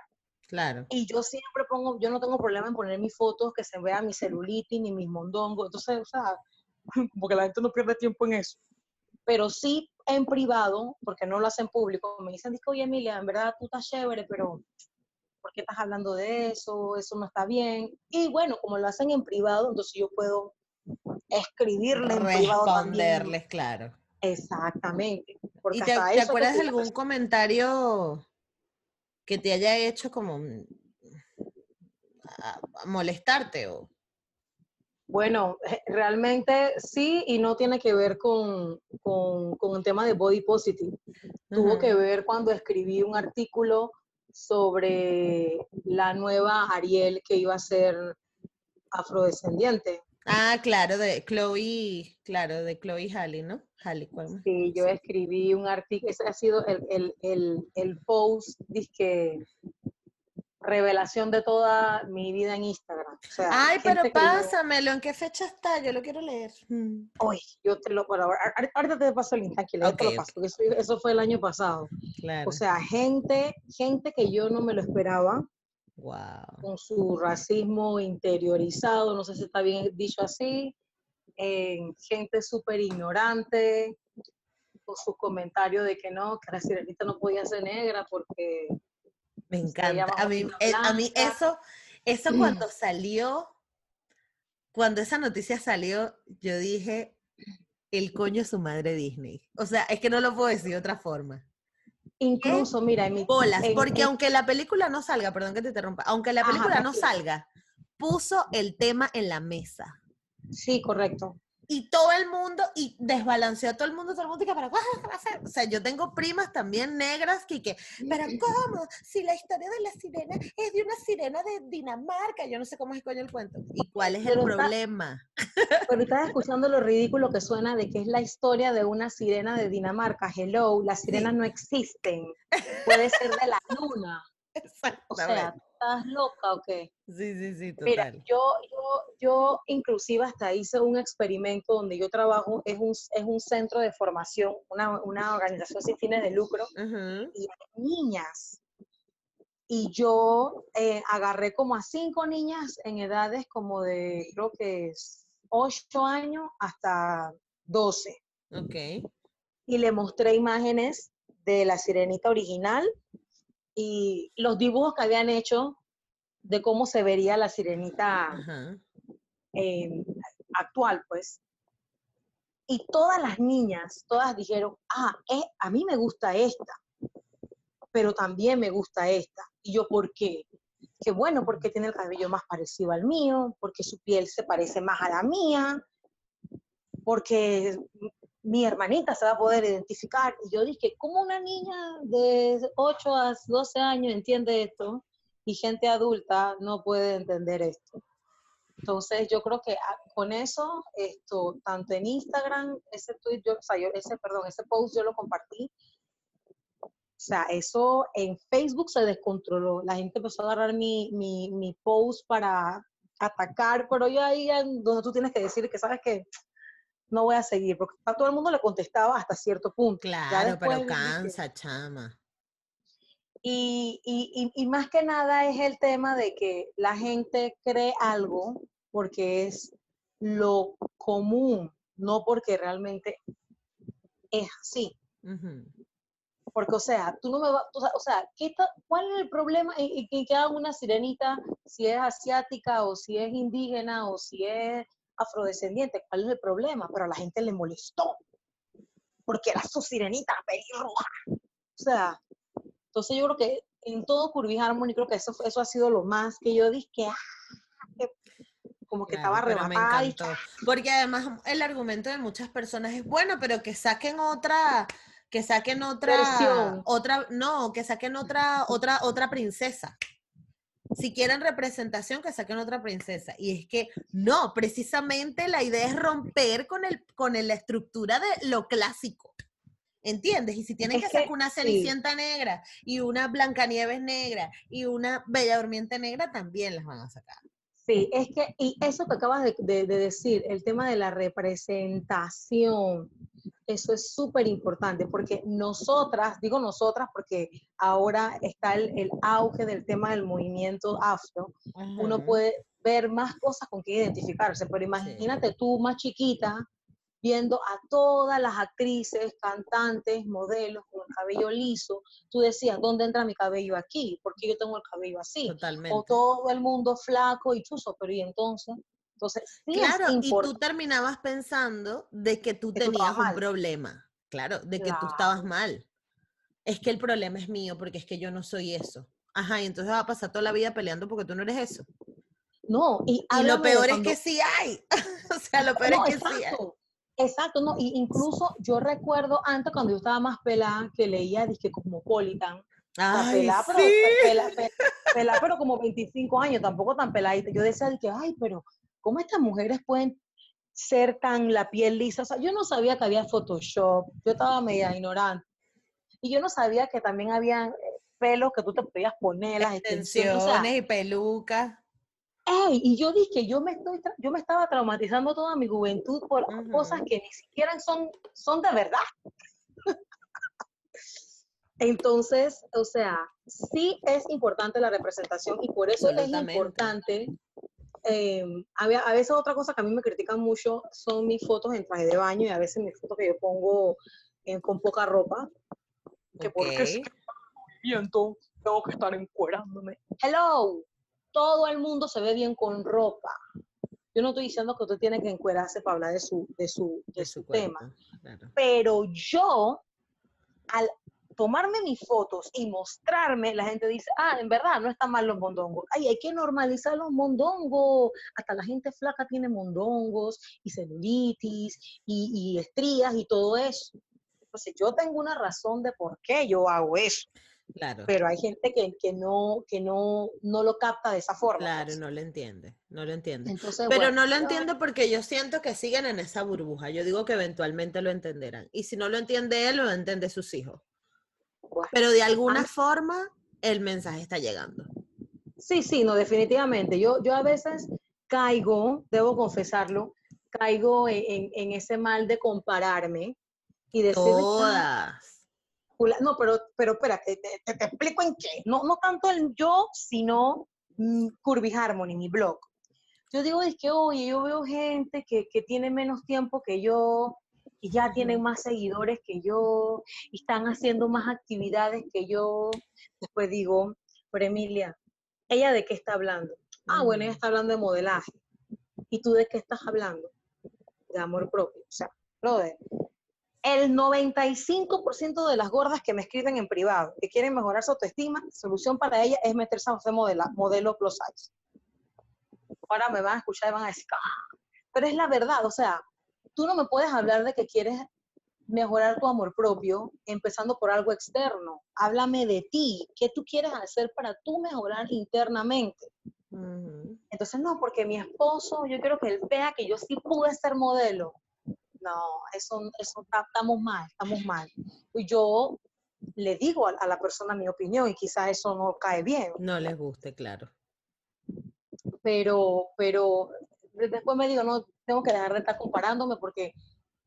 Claro. Y yo siempre pongo, yo no tengo problema en poner mis fotos, que se vea mi celulitis ni mis mondongos. Entonces, o sea, porque la gente no pierde tiempo en eso. Pero sí en privado, porque no lo hacen público, me dicen, "Dice, oye Emilia, en verdad tú estás chévere, pero ¿por qué estás hablando de eso? Eso no está bien. Y bueno, como lo hacen en privado, entonces yo puedo escribirle en privado. Responderles, claro. Exactamente. Porque ¿Y te, hasta te eso que acuerdas de algún comentario que te haya hecho como mm, a- a molestarte o Bueno, eh, realmente sí, y no tiene que ver con, con, con el tema de body positive. Tuvo que ver cuando escribí un artículo sobre la nueva Ariel que iba a ser afrodescendiente. Ah, claro, de Chloe, claro, de Chloe Halle, ¿no? Halle, ¿cuál? Sí, yo escribí un artículo, ese ha sido el, el, el, el post, que revelación de toda mi vida en Instagram. O sea, Ay, pero yo- pásamelo, ¿en qué fecha está? Yo lo quiero leer. Mm. Uy, yo te lo bueno, ahorita te paso el link, te lo paso, eso fue el año pasado. Claro. O sea, gente, gente que yo no me lo esperaba, wow. con su racismo interiorizado, no sé si está bien dicho así, eh, gente súper ignorante, con sus comentarios de que no, que la sirenita no podía ser negra porque Me encanta. A mí, eh, a mí eso, eso cuando salió, cuando esa noticia salió, yo dije, el coño es su madre Disney. O sea, es que no lo puedo decir de otra forma. Incluso, mira, en mi... Bolas, en- porque en- aunque la película no salga, perdón que te interrumpa, aunque la Ajá, película no salga, puso el tema en la mesa. Sí, correcto. Y todo el mundo, y desbalanceó a todo el mundo, todo el mundo que para o sea, yo tengo primas también negras que, que, pero ¿cómo? Si la historia de la sirena es de una sirena de Dinamarca, yo no sé cómo es coño el cuento. ¿Y cuál es el Pero está- problema? Pero estás escuchando lo ridículo que suena de que es la historia de una sirena de Dinamarca. Hello, las sirenas no existen. Puede ser de la luna. O sea. ¿Estás loca o qué? Sí, sí, sí, Mira, total. yo, yo, yo inclusive hasta hice un experimento donde yo trabajo, es un, es un centro de formación, una, una organización sin fines de lucro, y hay niñas. Y yo eh, agarré como a cinco niñas en edades como de, creo que es 8 años hasta 12. Ok. Y le mostré imágenes de la sirenita original y los dibujos que habían hecho de cómo se vería la sirenita eh, actual, pues. Y todas las niñas, todas dijeron, ah, eh, a mí me gusta esta, pero también me gusta esta. Y yo, ¿por qué? Que bueno, porque tiene el cabello más parecido al mío, porque su piel se parece más a la mía, porque mi hermanita se va a poder identificar. Y yo dije, ¿cómo una niña de 8 a 12 años entiende esto y gente adulta no puede entender esto? Entonces yo creo que ah, con eso, esto, tanto en Instagram, ese tweet, yo, o sea, yo, ese, perdón, ese post yo lo compartí. O sea, eso en Facebook se descontroló. La gente empezó a agarrar mi, mi, mi post para atacar, pero yo ahí donde tú tienes que decir que sabes que no voy a seguir, porque a todo el mundo le contestaba hasta cierto punto. Claro, pero cansa, chama. Y, y, y, más que nada es el tema de que la gente cree algo porque es lo común, no porque realmente es así. Porque, o sea, tú no me vas, o sea, ¿qué ¿cuál es el problema en, que haga una sirenita si es asiática o si es indígena o si es afrodescendiente? ¿Cuál es el problema? Pero a la gente le molestó porque era su sirenita pelirroja. O sea, entonces yo creo que en todo Curvy Harmony creo que eso, eso ha sido lo más que yo dije que, ah, como que estaba arrebatada. Porque además el argumento de muchas personas es bueno, pero que saquen otra, que saquen otra, otra, no, que saquen otra, otra, otra princesa. Si quieren representación, que saquen otra princesa. Y es que no, precisamente la idea es romper con, el, con la estructura de lo clásico. ¿Entiendes? Y si tienen que sacar una Cenicienta negra y una Blancanieves negra y una Bella Durmiente negra, también las van a sacar. Sí, es que, y eso que acabas de, decir, el tema de la representación, eso es súper importante, porque nosotras, digo nosotras porque ahora está el, auge del tema del movimiento afro, uno puede ver más cosas con que identificarse, pero imagínate tú más chiquita, viendo a todas las actrices, cantantes, modelos con el cabello liso, tú decías, ¿dónde entra mi cabello aquí? ¿Por qué yo tengo el cabello así? Totalmente. O todo el mundo flaco y chuzo, pero ¿y entonces? Entonces, claro, y tú terminabas pensando de que tú tenías un problema, claro, de que tú estabas mal. Es que el problema es mío porque es que yo no soy eso. Ajá, y entonces va a pasar toda la vida peleando porque tú no eres eso. No, y, lo peor es que sí hay. o sea, lo peor es que sí hay. Exacto, no, y incluso yo recuerdo antes cuando yo estaba más pelada que leía disque Cosmopolitan. Ay, pelada, pero, pelada, pero como 25 años, tampoco tan peladita. Yo decía que, ay, pero ¿cómo estas mujeres pueden ser tan la piel lisa? O sea, yo no sabía que había Photoshop, yo estaba media ignorante. Y yo no sabía que también había eh, pelos que tú te podías poner, las extensiones y pelucas y yo dije, yo me, estoy yo me estaba traumatizando toda mi juventud por cosas que ni siquiera son, son de verdad. Entonces, o sea, sí es importante la representación y por eso es importante. Eh, a, veces otra cosa que a mí me critican mucho son mis fotos en traje de baño y a veces mis fotos que yo pongo con poca ropa. Que porque es movimiento tengo que estar encuerándome. Hello, todo el mundo se ve bien con ropa. Yo no estoy diciendo que usted tiene que encuerarse para hablar de su, de su, de, su, tema, pero yo, al tomarme mis fotos y mostrarme, la gente dice, ah, en verdad, no están mal los mondongos. Ay, hay que normalizar los mondongos. Hasta la gente flaca tiene mondongos y celulitis y, y estrías y todo eso. Entonces, yo tengo una razón de por qué yo hago eso. Claro. Pero hay gente que, que, no, que no, no lo capta de esa forma. Claro, pues. no lo entiende, no lo entiende. Pero no lo entiendo porque yo siento que siguen en esa burbuja. Yo digo que eventualmente lo entenderán. Y si no lo entiende él, lo entiende sus hijos. Pero de alguna forma el mensaje está llegando. Sí, sí, no, definitivamente. Yo, yo a veces caigo, debo confesarlo, caigo en, en, ese mal de compararme y decir... Todas no, pero, pero espera, te, te, explico en qué. No, no tanto el yo, sino Curvy Harmony, mi blog. Yo digo, es que, oye, yo veo gente que, que tiene menos tiempo que yo, y ya tienen más seguidores que yo, y están haciendo más actividades que yo. Después digo, pero Emilia, ¿ella de qué está hablando? Ah, bueno, ella está hablando de modelaje. ¿Y tú de qué estás hablando? de amor propio. O sea, brother, el 95% de las gordas que me escriben en privado, que quieren mejorar su autoestima, solución para ella es meterse a hacer modelo, modelo plus size. Ahora me van a escuchar y van a decir, ah", pero es la verdad, o sea, tú no me puedes hablar de que quieres mejorar tu amor propio empezando por algo externo. Háblame de ti, qué tú quieres hacer para tú mejorar internamente. Entonces, no, porque mi esposo, yo quiero que él vea que yo sí pude ser modelo. No, eso, eso estamos mal, estamos mal. Y yo le digo a, la persona mi opinión y quizás eso no cae bien. No les guste, claro. Pero, pero después me digo, no, tengo que dejar de estar comparándome porque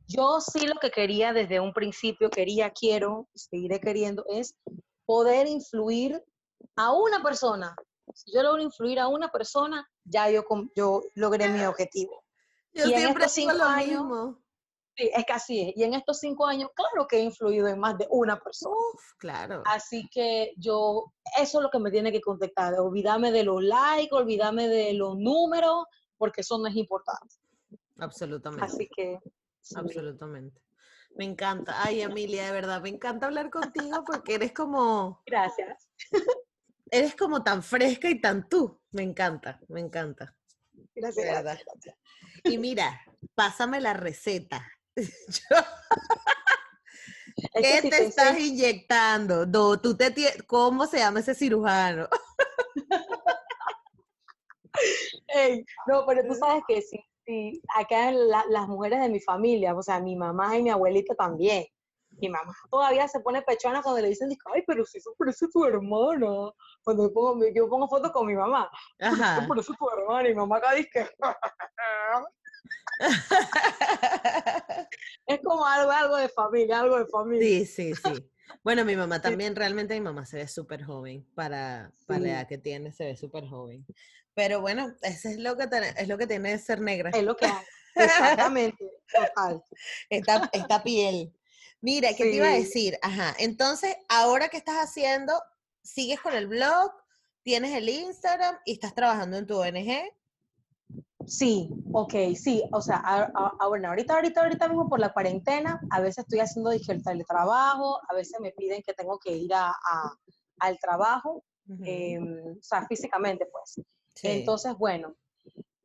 yo sí lo que quería desde un principio, quería, quiero, seguiré queriendo, es poder influir a una persona si yo logro influir a una persona, ya yo, yo logré mi objetivo. Yo y siempre en lo años, mismo. Sí, es que así es. Y en estos cinco años, claro que he influido en más de una persona. claro. Así que yo, eso es lo que me tiene que contactar. Olvídame de los likes, olvídame de los números, porque eso no es importante. Absolutamente. Así que. Absolutamente. Me encanta. Ay, Emilia, de verdad, me encanta hablar contigo porque eres como. Gracias eres como tan fresca y tan tú. Me encanta, me encanta. Gracias. Y mira, pásame la receta. ¿Qué te, estás inyectando? tú te ¿Cómo se llama ese cirujano? no, pero tú sabes que sí, sí acá las mujeres de mi familia, o sea, mi mamá y mi abuelita también, mi mamá todavía se pone pechona cuando le dicen, ay, pero si eso parece tu hermana. Cuando yo pongo, yo pongo fotos con mi mamá, Ajá. eso parece tu hermana. Y mi mamá acá dice es como algo, algo de familia, algo de familia. Sí, sí, sí. Bueno, mi mamá también, realmente mi mamá se ve súper joven, para, para la edad que tiene, se ve súper joven. Pero bueno, eso es lo que, es lo que tiene de ser negra. Es lo que hay. Exactamente, total. Esta, esta piel. Mira, ¿qué te iba a decir? Ajá, entonces, ahora que estás haciendo, sigues con el blog, tienes el Instagram y estás trabajando en tu ONG. Sí, ok, sí, o sea, bueno, ahorita, ahorita, ahorita mismo por la cuarentena, a veces estoy haciendo el teletrabajo, a veces me piden que tengo que ir a, al trabajo, em, o sea, físicamente, pues. Entonces, bueno,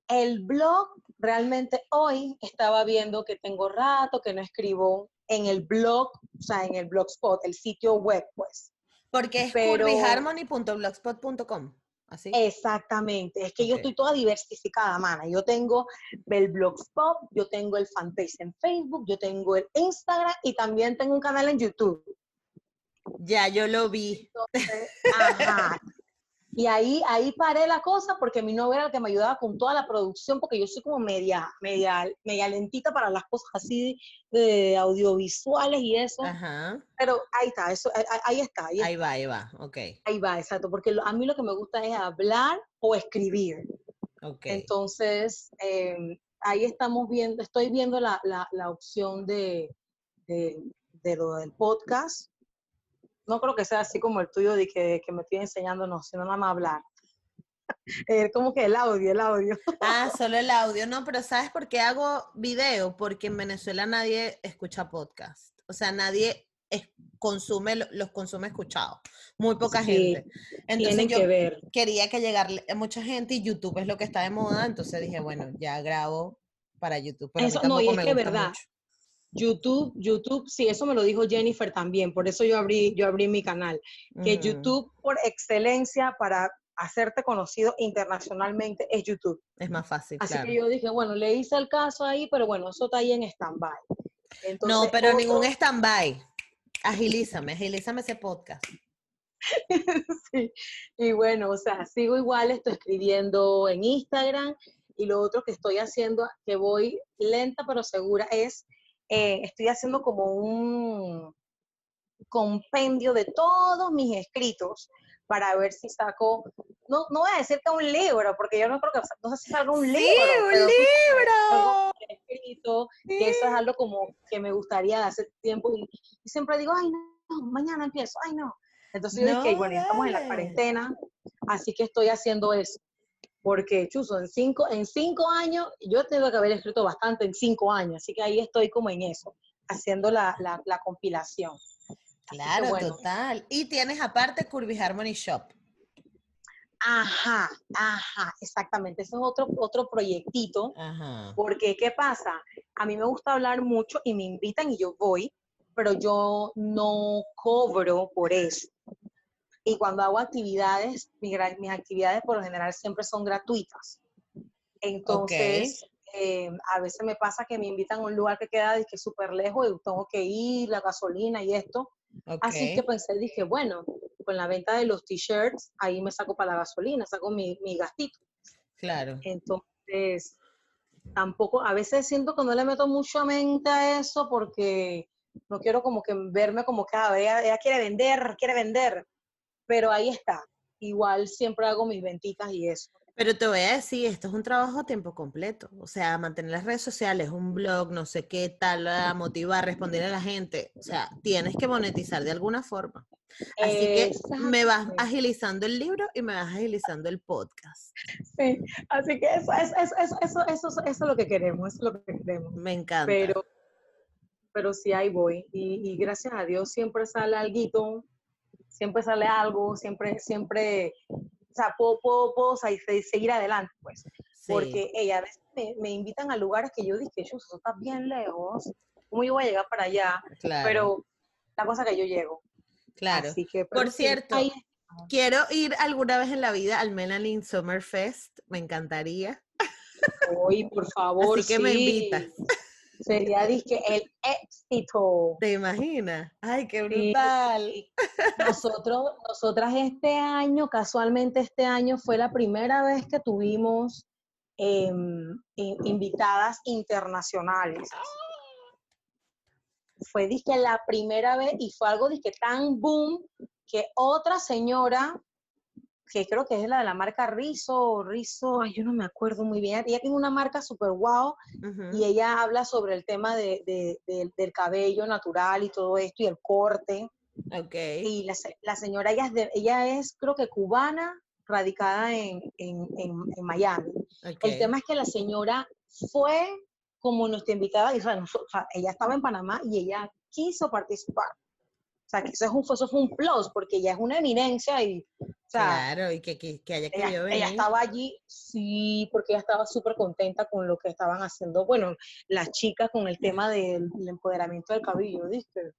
el blog, realmente hoy estaba viendo que tengo rato que no escribo en el blog, o sea, en el blogspot, el sitio web, pues. Porque es curvyharmony.blogspot.com. ¿Así? Exactamente, es que yo estoy toda diversificada, mana. Yo tengo el blogspot, yo tengo el fanpage en Facebook, yo tengo el Instagram y también tengo un canal en YouTube. Ya, yo lo vi. ajá. Y ahí, ahí paré la cosa porque mi novio era el que me ayudaba con toda la producción, porque yo soy como media, media, media lentita para las cosas así de audiovisuales y eso. Ajá. Pero ahí está, eso, ahí, está. Ahí, va, ahí va, ok. Ahí va, exacto, porque a mí lo que me gusta es hablar o escribir. Ok. Entonces, em, ahí estamos viendo, estoy viendo la, la, la opción de, de, de lo del podcast no creo que sea así como el tuyo de que, me estoy enseñando, no, sino nada más hablar. Eh, como que el audio, el audio. Ah, solo el audio. No, pero ¿sabes por qué hago video? Porque en Venezuela nadie escucha podcast. O sea, nadie consume, los consume escuchados. Muy poca gente. Entonces yo que ver. quería que llegarle a mucha gente y YouTube es lo que está de moda. Entonces dije, bueno, ya grabo para YouTube. Pero Eso, no, y es que verdad. YouTube, YouTube, sí, eso me lo dijo Jennifer también, por eso yo abrí, yo abrí mi canal, que YouTube por excelencia para hacerte conocido internacionalmente es YouTube. Es más fácil. Así que yo dije, bueno, le hice el caso ahí, pero bueno, eso está ahí en stand-by. No, pero ningún stand-by. Agilízame, agilízame ese podcast. sí, y bueno, o sea, sigo igual, estoy escribiendo en Instagram y lo otro que estoy haciendo, que voy lenta pero segura, es eh, estoy haciendo como un compendio de todos mis escritos para ver si saco, no, no voy a decir que un libro, porque yo no creo que, no sé si salga un libro. Sí, un libro. Escrito, que eso es algo como que me gustaría hace tiempo y, siempre digo, ay, no, mañana empiezo, ay, no. Entonces yo dije, bueno, estamos en la cuarentena, así que estoy haciendo eso porque, chuzo, en cinco, en cinco años, yo tengo que haber escrito bastante en cinco años, así que ahí estoy como en eso, haciendo la, la, la compilación. Claro, total. Y tienes aparte Curvy Harmony Shop. Ajá, ajá, exactamente. Ese es otro, otro proyectito. Ajá. Porque, ¿qué pasa? A mí me gusta hablar mucho y me invitan y yo voy, pero yo no cobro por eso. Y cuando hago actividades, mis, actividades por lo general siempre son gratuitas. Entonces, eh, a veces me pasa que me invitan a un lugar que queda súper lejos y tengo que ir, la gasolina y esto. Así que pensé, dije, bueno, con la venta de los t-shirts, ahí me saco para la gasolina, saco mi, mi gastito. Claro. Entonces, tampoco, a veces siento que no le meto mucho a mente a eso porque no quiero como que verme como que ah, ella, quiere vender, quiere vender, pero ahí está. Igual siempre hago mis ventitas y eso. Pero te voy a decir, esto es un trabajo a tiempo completo. O sea, mantener las redes sociales, un blog, no sé qué tal, motivar, responder a la gente. O sea, tienes que monetizar de alguna forma. Así que me vas agilizando el libro y me vas agilizando el podcast. Sí, así que eso, es eso, eso, eso, es lo que queremos, es lo que queremos. Me encanta. Pero, pero sí, ahí voy. Y, y gracias a Dios siempre sale algo, siempre sale algo, siempre, siempre sea, puedo, puedo, seguir adelante, pues. Porque ella a veces me, invitan a lugares que yo dije, eso está bien lejos, ¿cómo yo voy a llegar para allá? Pero la cosa que yo llego. Claro. Por cierto, quiero ir alguna vez en la vida al Melanin Summer Fest, me encantaría. Uy, por favor. Así que me invitas. Sería dije, el éxito. ¿Te imaginas? Ay, qué brutal. nosotros, nosotras este año, casualmente este año, fue la primera vez que tuvimos em, invitadas internacionales. Fue dije la primera vez y fue algo dije tan boom que otra señora que creo que es la de la marca Rizo, Rizo, yo no me acuerdo muy bien. Ella tiene una marca súper guau y ella habla sobre el tema de, del cabello natural y todo esto y el corte. Okay. Y la, señora, ella es, ella es, creo que cubana, radicada en, Miami. El tema es que la señora fue como nuestra invitada, y, ella estaba en Panamá y ella quiso participar. O sea, que eso, es un, eso fue un plus, porque ella es una eminencia y, o sea, Claro, y que, que, que haya ella, venir. ella estaba allí, sí, porque ella estaba súper contenta con lo que estaban haciendo, bueno, las chicas con el tema del, empoderamiento del cabello, ¿viste?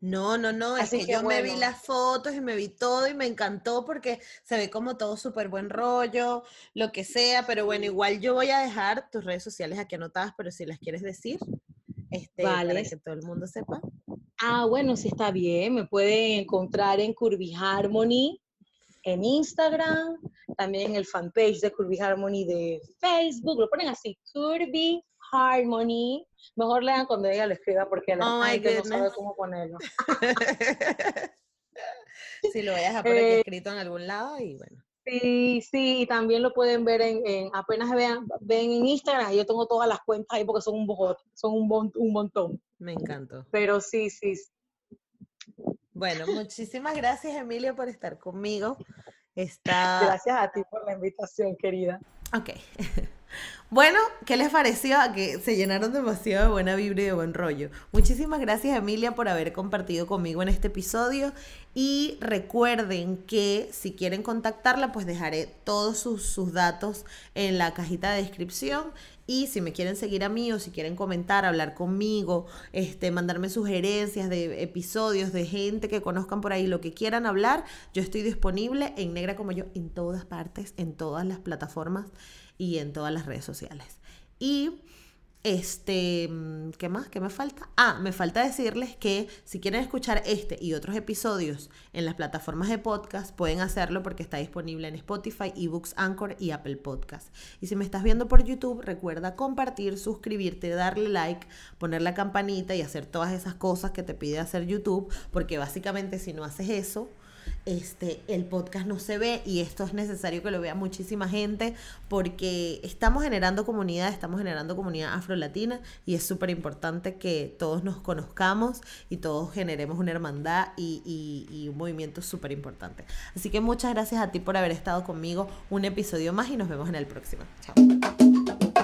No, no, no, es que, yo me vi las fotos y me vi todo y me encantó porque se ve como todo súper buen rollo, lo que sea, pero bueno, igual yo voy a dejar tus redes sociales aquí anotadas, pero si las quieres decir, este, para que todo el mundo sepa. Ah, bueno, sí está bien. Me pueden encontrar en Curvy Harmony en Instagram, también en el fanpage de Curvy Harmony de Facebook. Lo ponen así, Curvy Harmony. Mejor lean cuando ella lo escriba porque la oh gente no sabe cómo ponerlo. sí, lo voy a por aquí eh, escrito en algún lado y bueno. Sí, sí, y también lo pueden ver en, apenas vean, ven en Instagram, yo tengo todas las cuentas ahí porque son un son un, un montón. Me encantó. Pero sí, sí. Bueno, muchísimas gracias Emilia por estar conmigo. Está... Gracias a ti por la invitación, querida. Ok. Bueno, ¿qué les pareció? Que se llenaron demasiado de buena vibra y de buen rollo. Muchísimas gracias Emilia por haber compartido conmigo en este episodio y recuerden que si quieren contactarla pues dejaré todos sus, datos en la cajita de descripción y si me quieren seguir a mí o si quieren comentar, hablar conmigo, este, mandarme sugerencias de episodios, de gente que conozcan por ahí, lo que quieran hablar, yo estoy disponible en Negra como yo en todas partes, en todas las plataformas y en todas las redes sociales. Y este, mm, ¿qué más? ¿Qué me falta? Ah, me falta decirles que si quieren escuchar este y otros episodios en las plataformas de podcast, pueden hacerlo porque está disponible en Spotify, eBooks, Anchor y Apple Podcast. Y si me estás viendo por YouTube, recuerda compartir, suscribirte, darle like, poner la campanita y hacer todas esas cosas que te pide hacer YouTube, porque básicamente si no haces eso, este, el podcast no se ve y esto es necesario que lo vea muchísima gente porque estamos generando comunidad, estamos generando comunidad afrolatina y es súper importante que todos nos conozcamos y todos generemos una hermandad y, y un movimiento súper importante. Así que muchas gracias a ti por haber estado conmigo un episodio más y nos vemos en el próximo. Chao.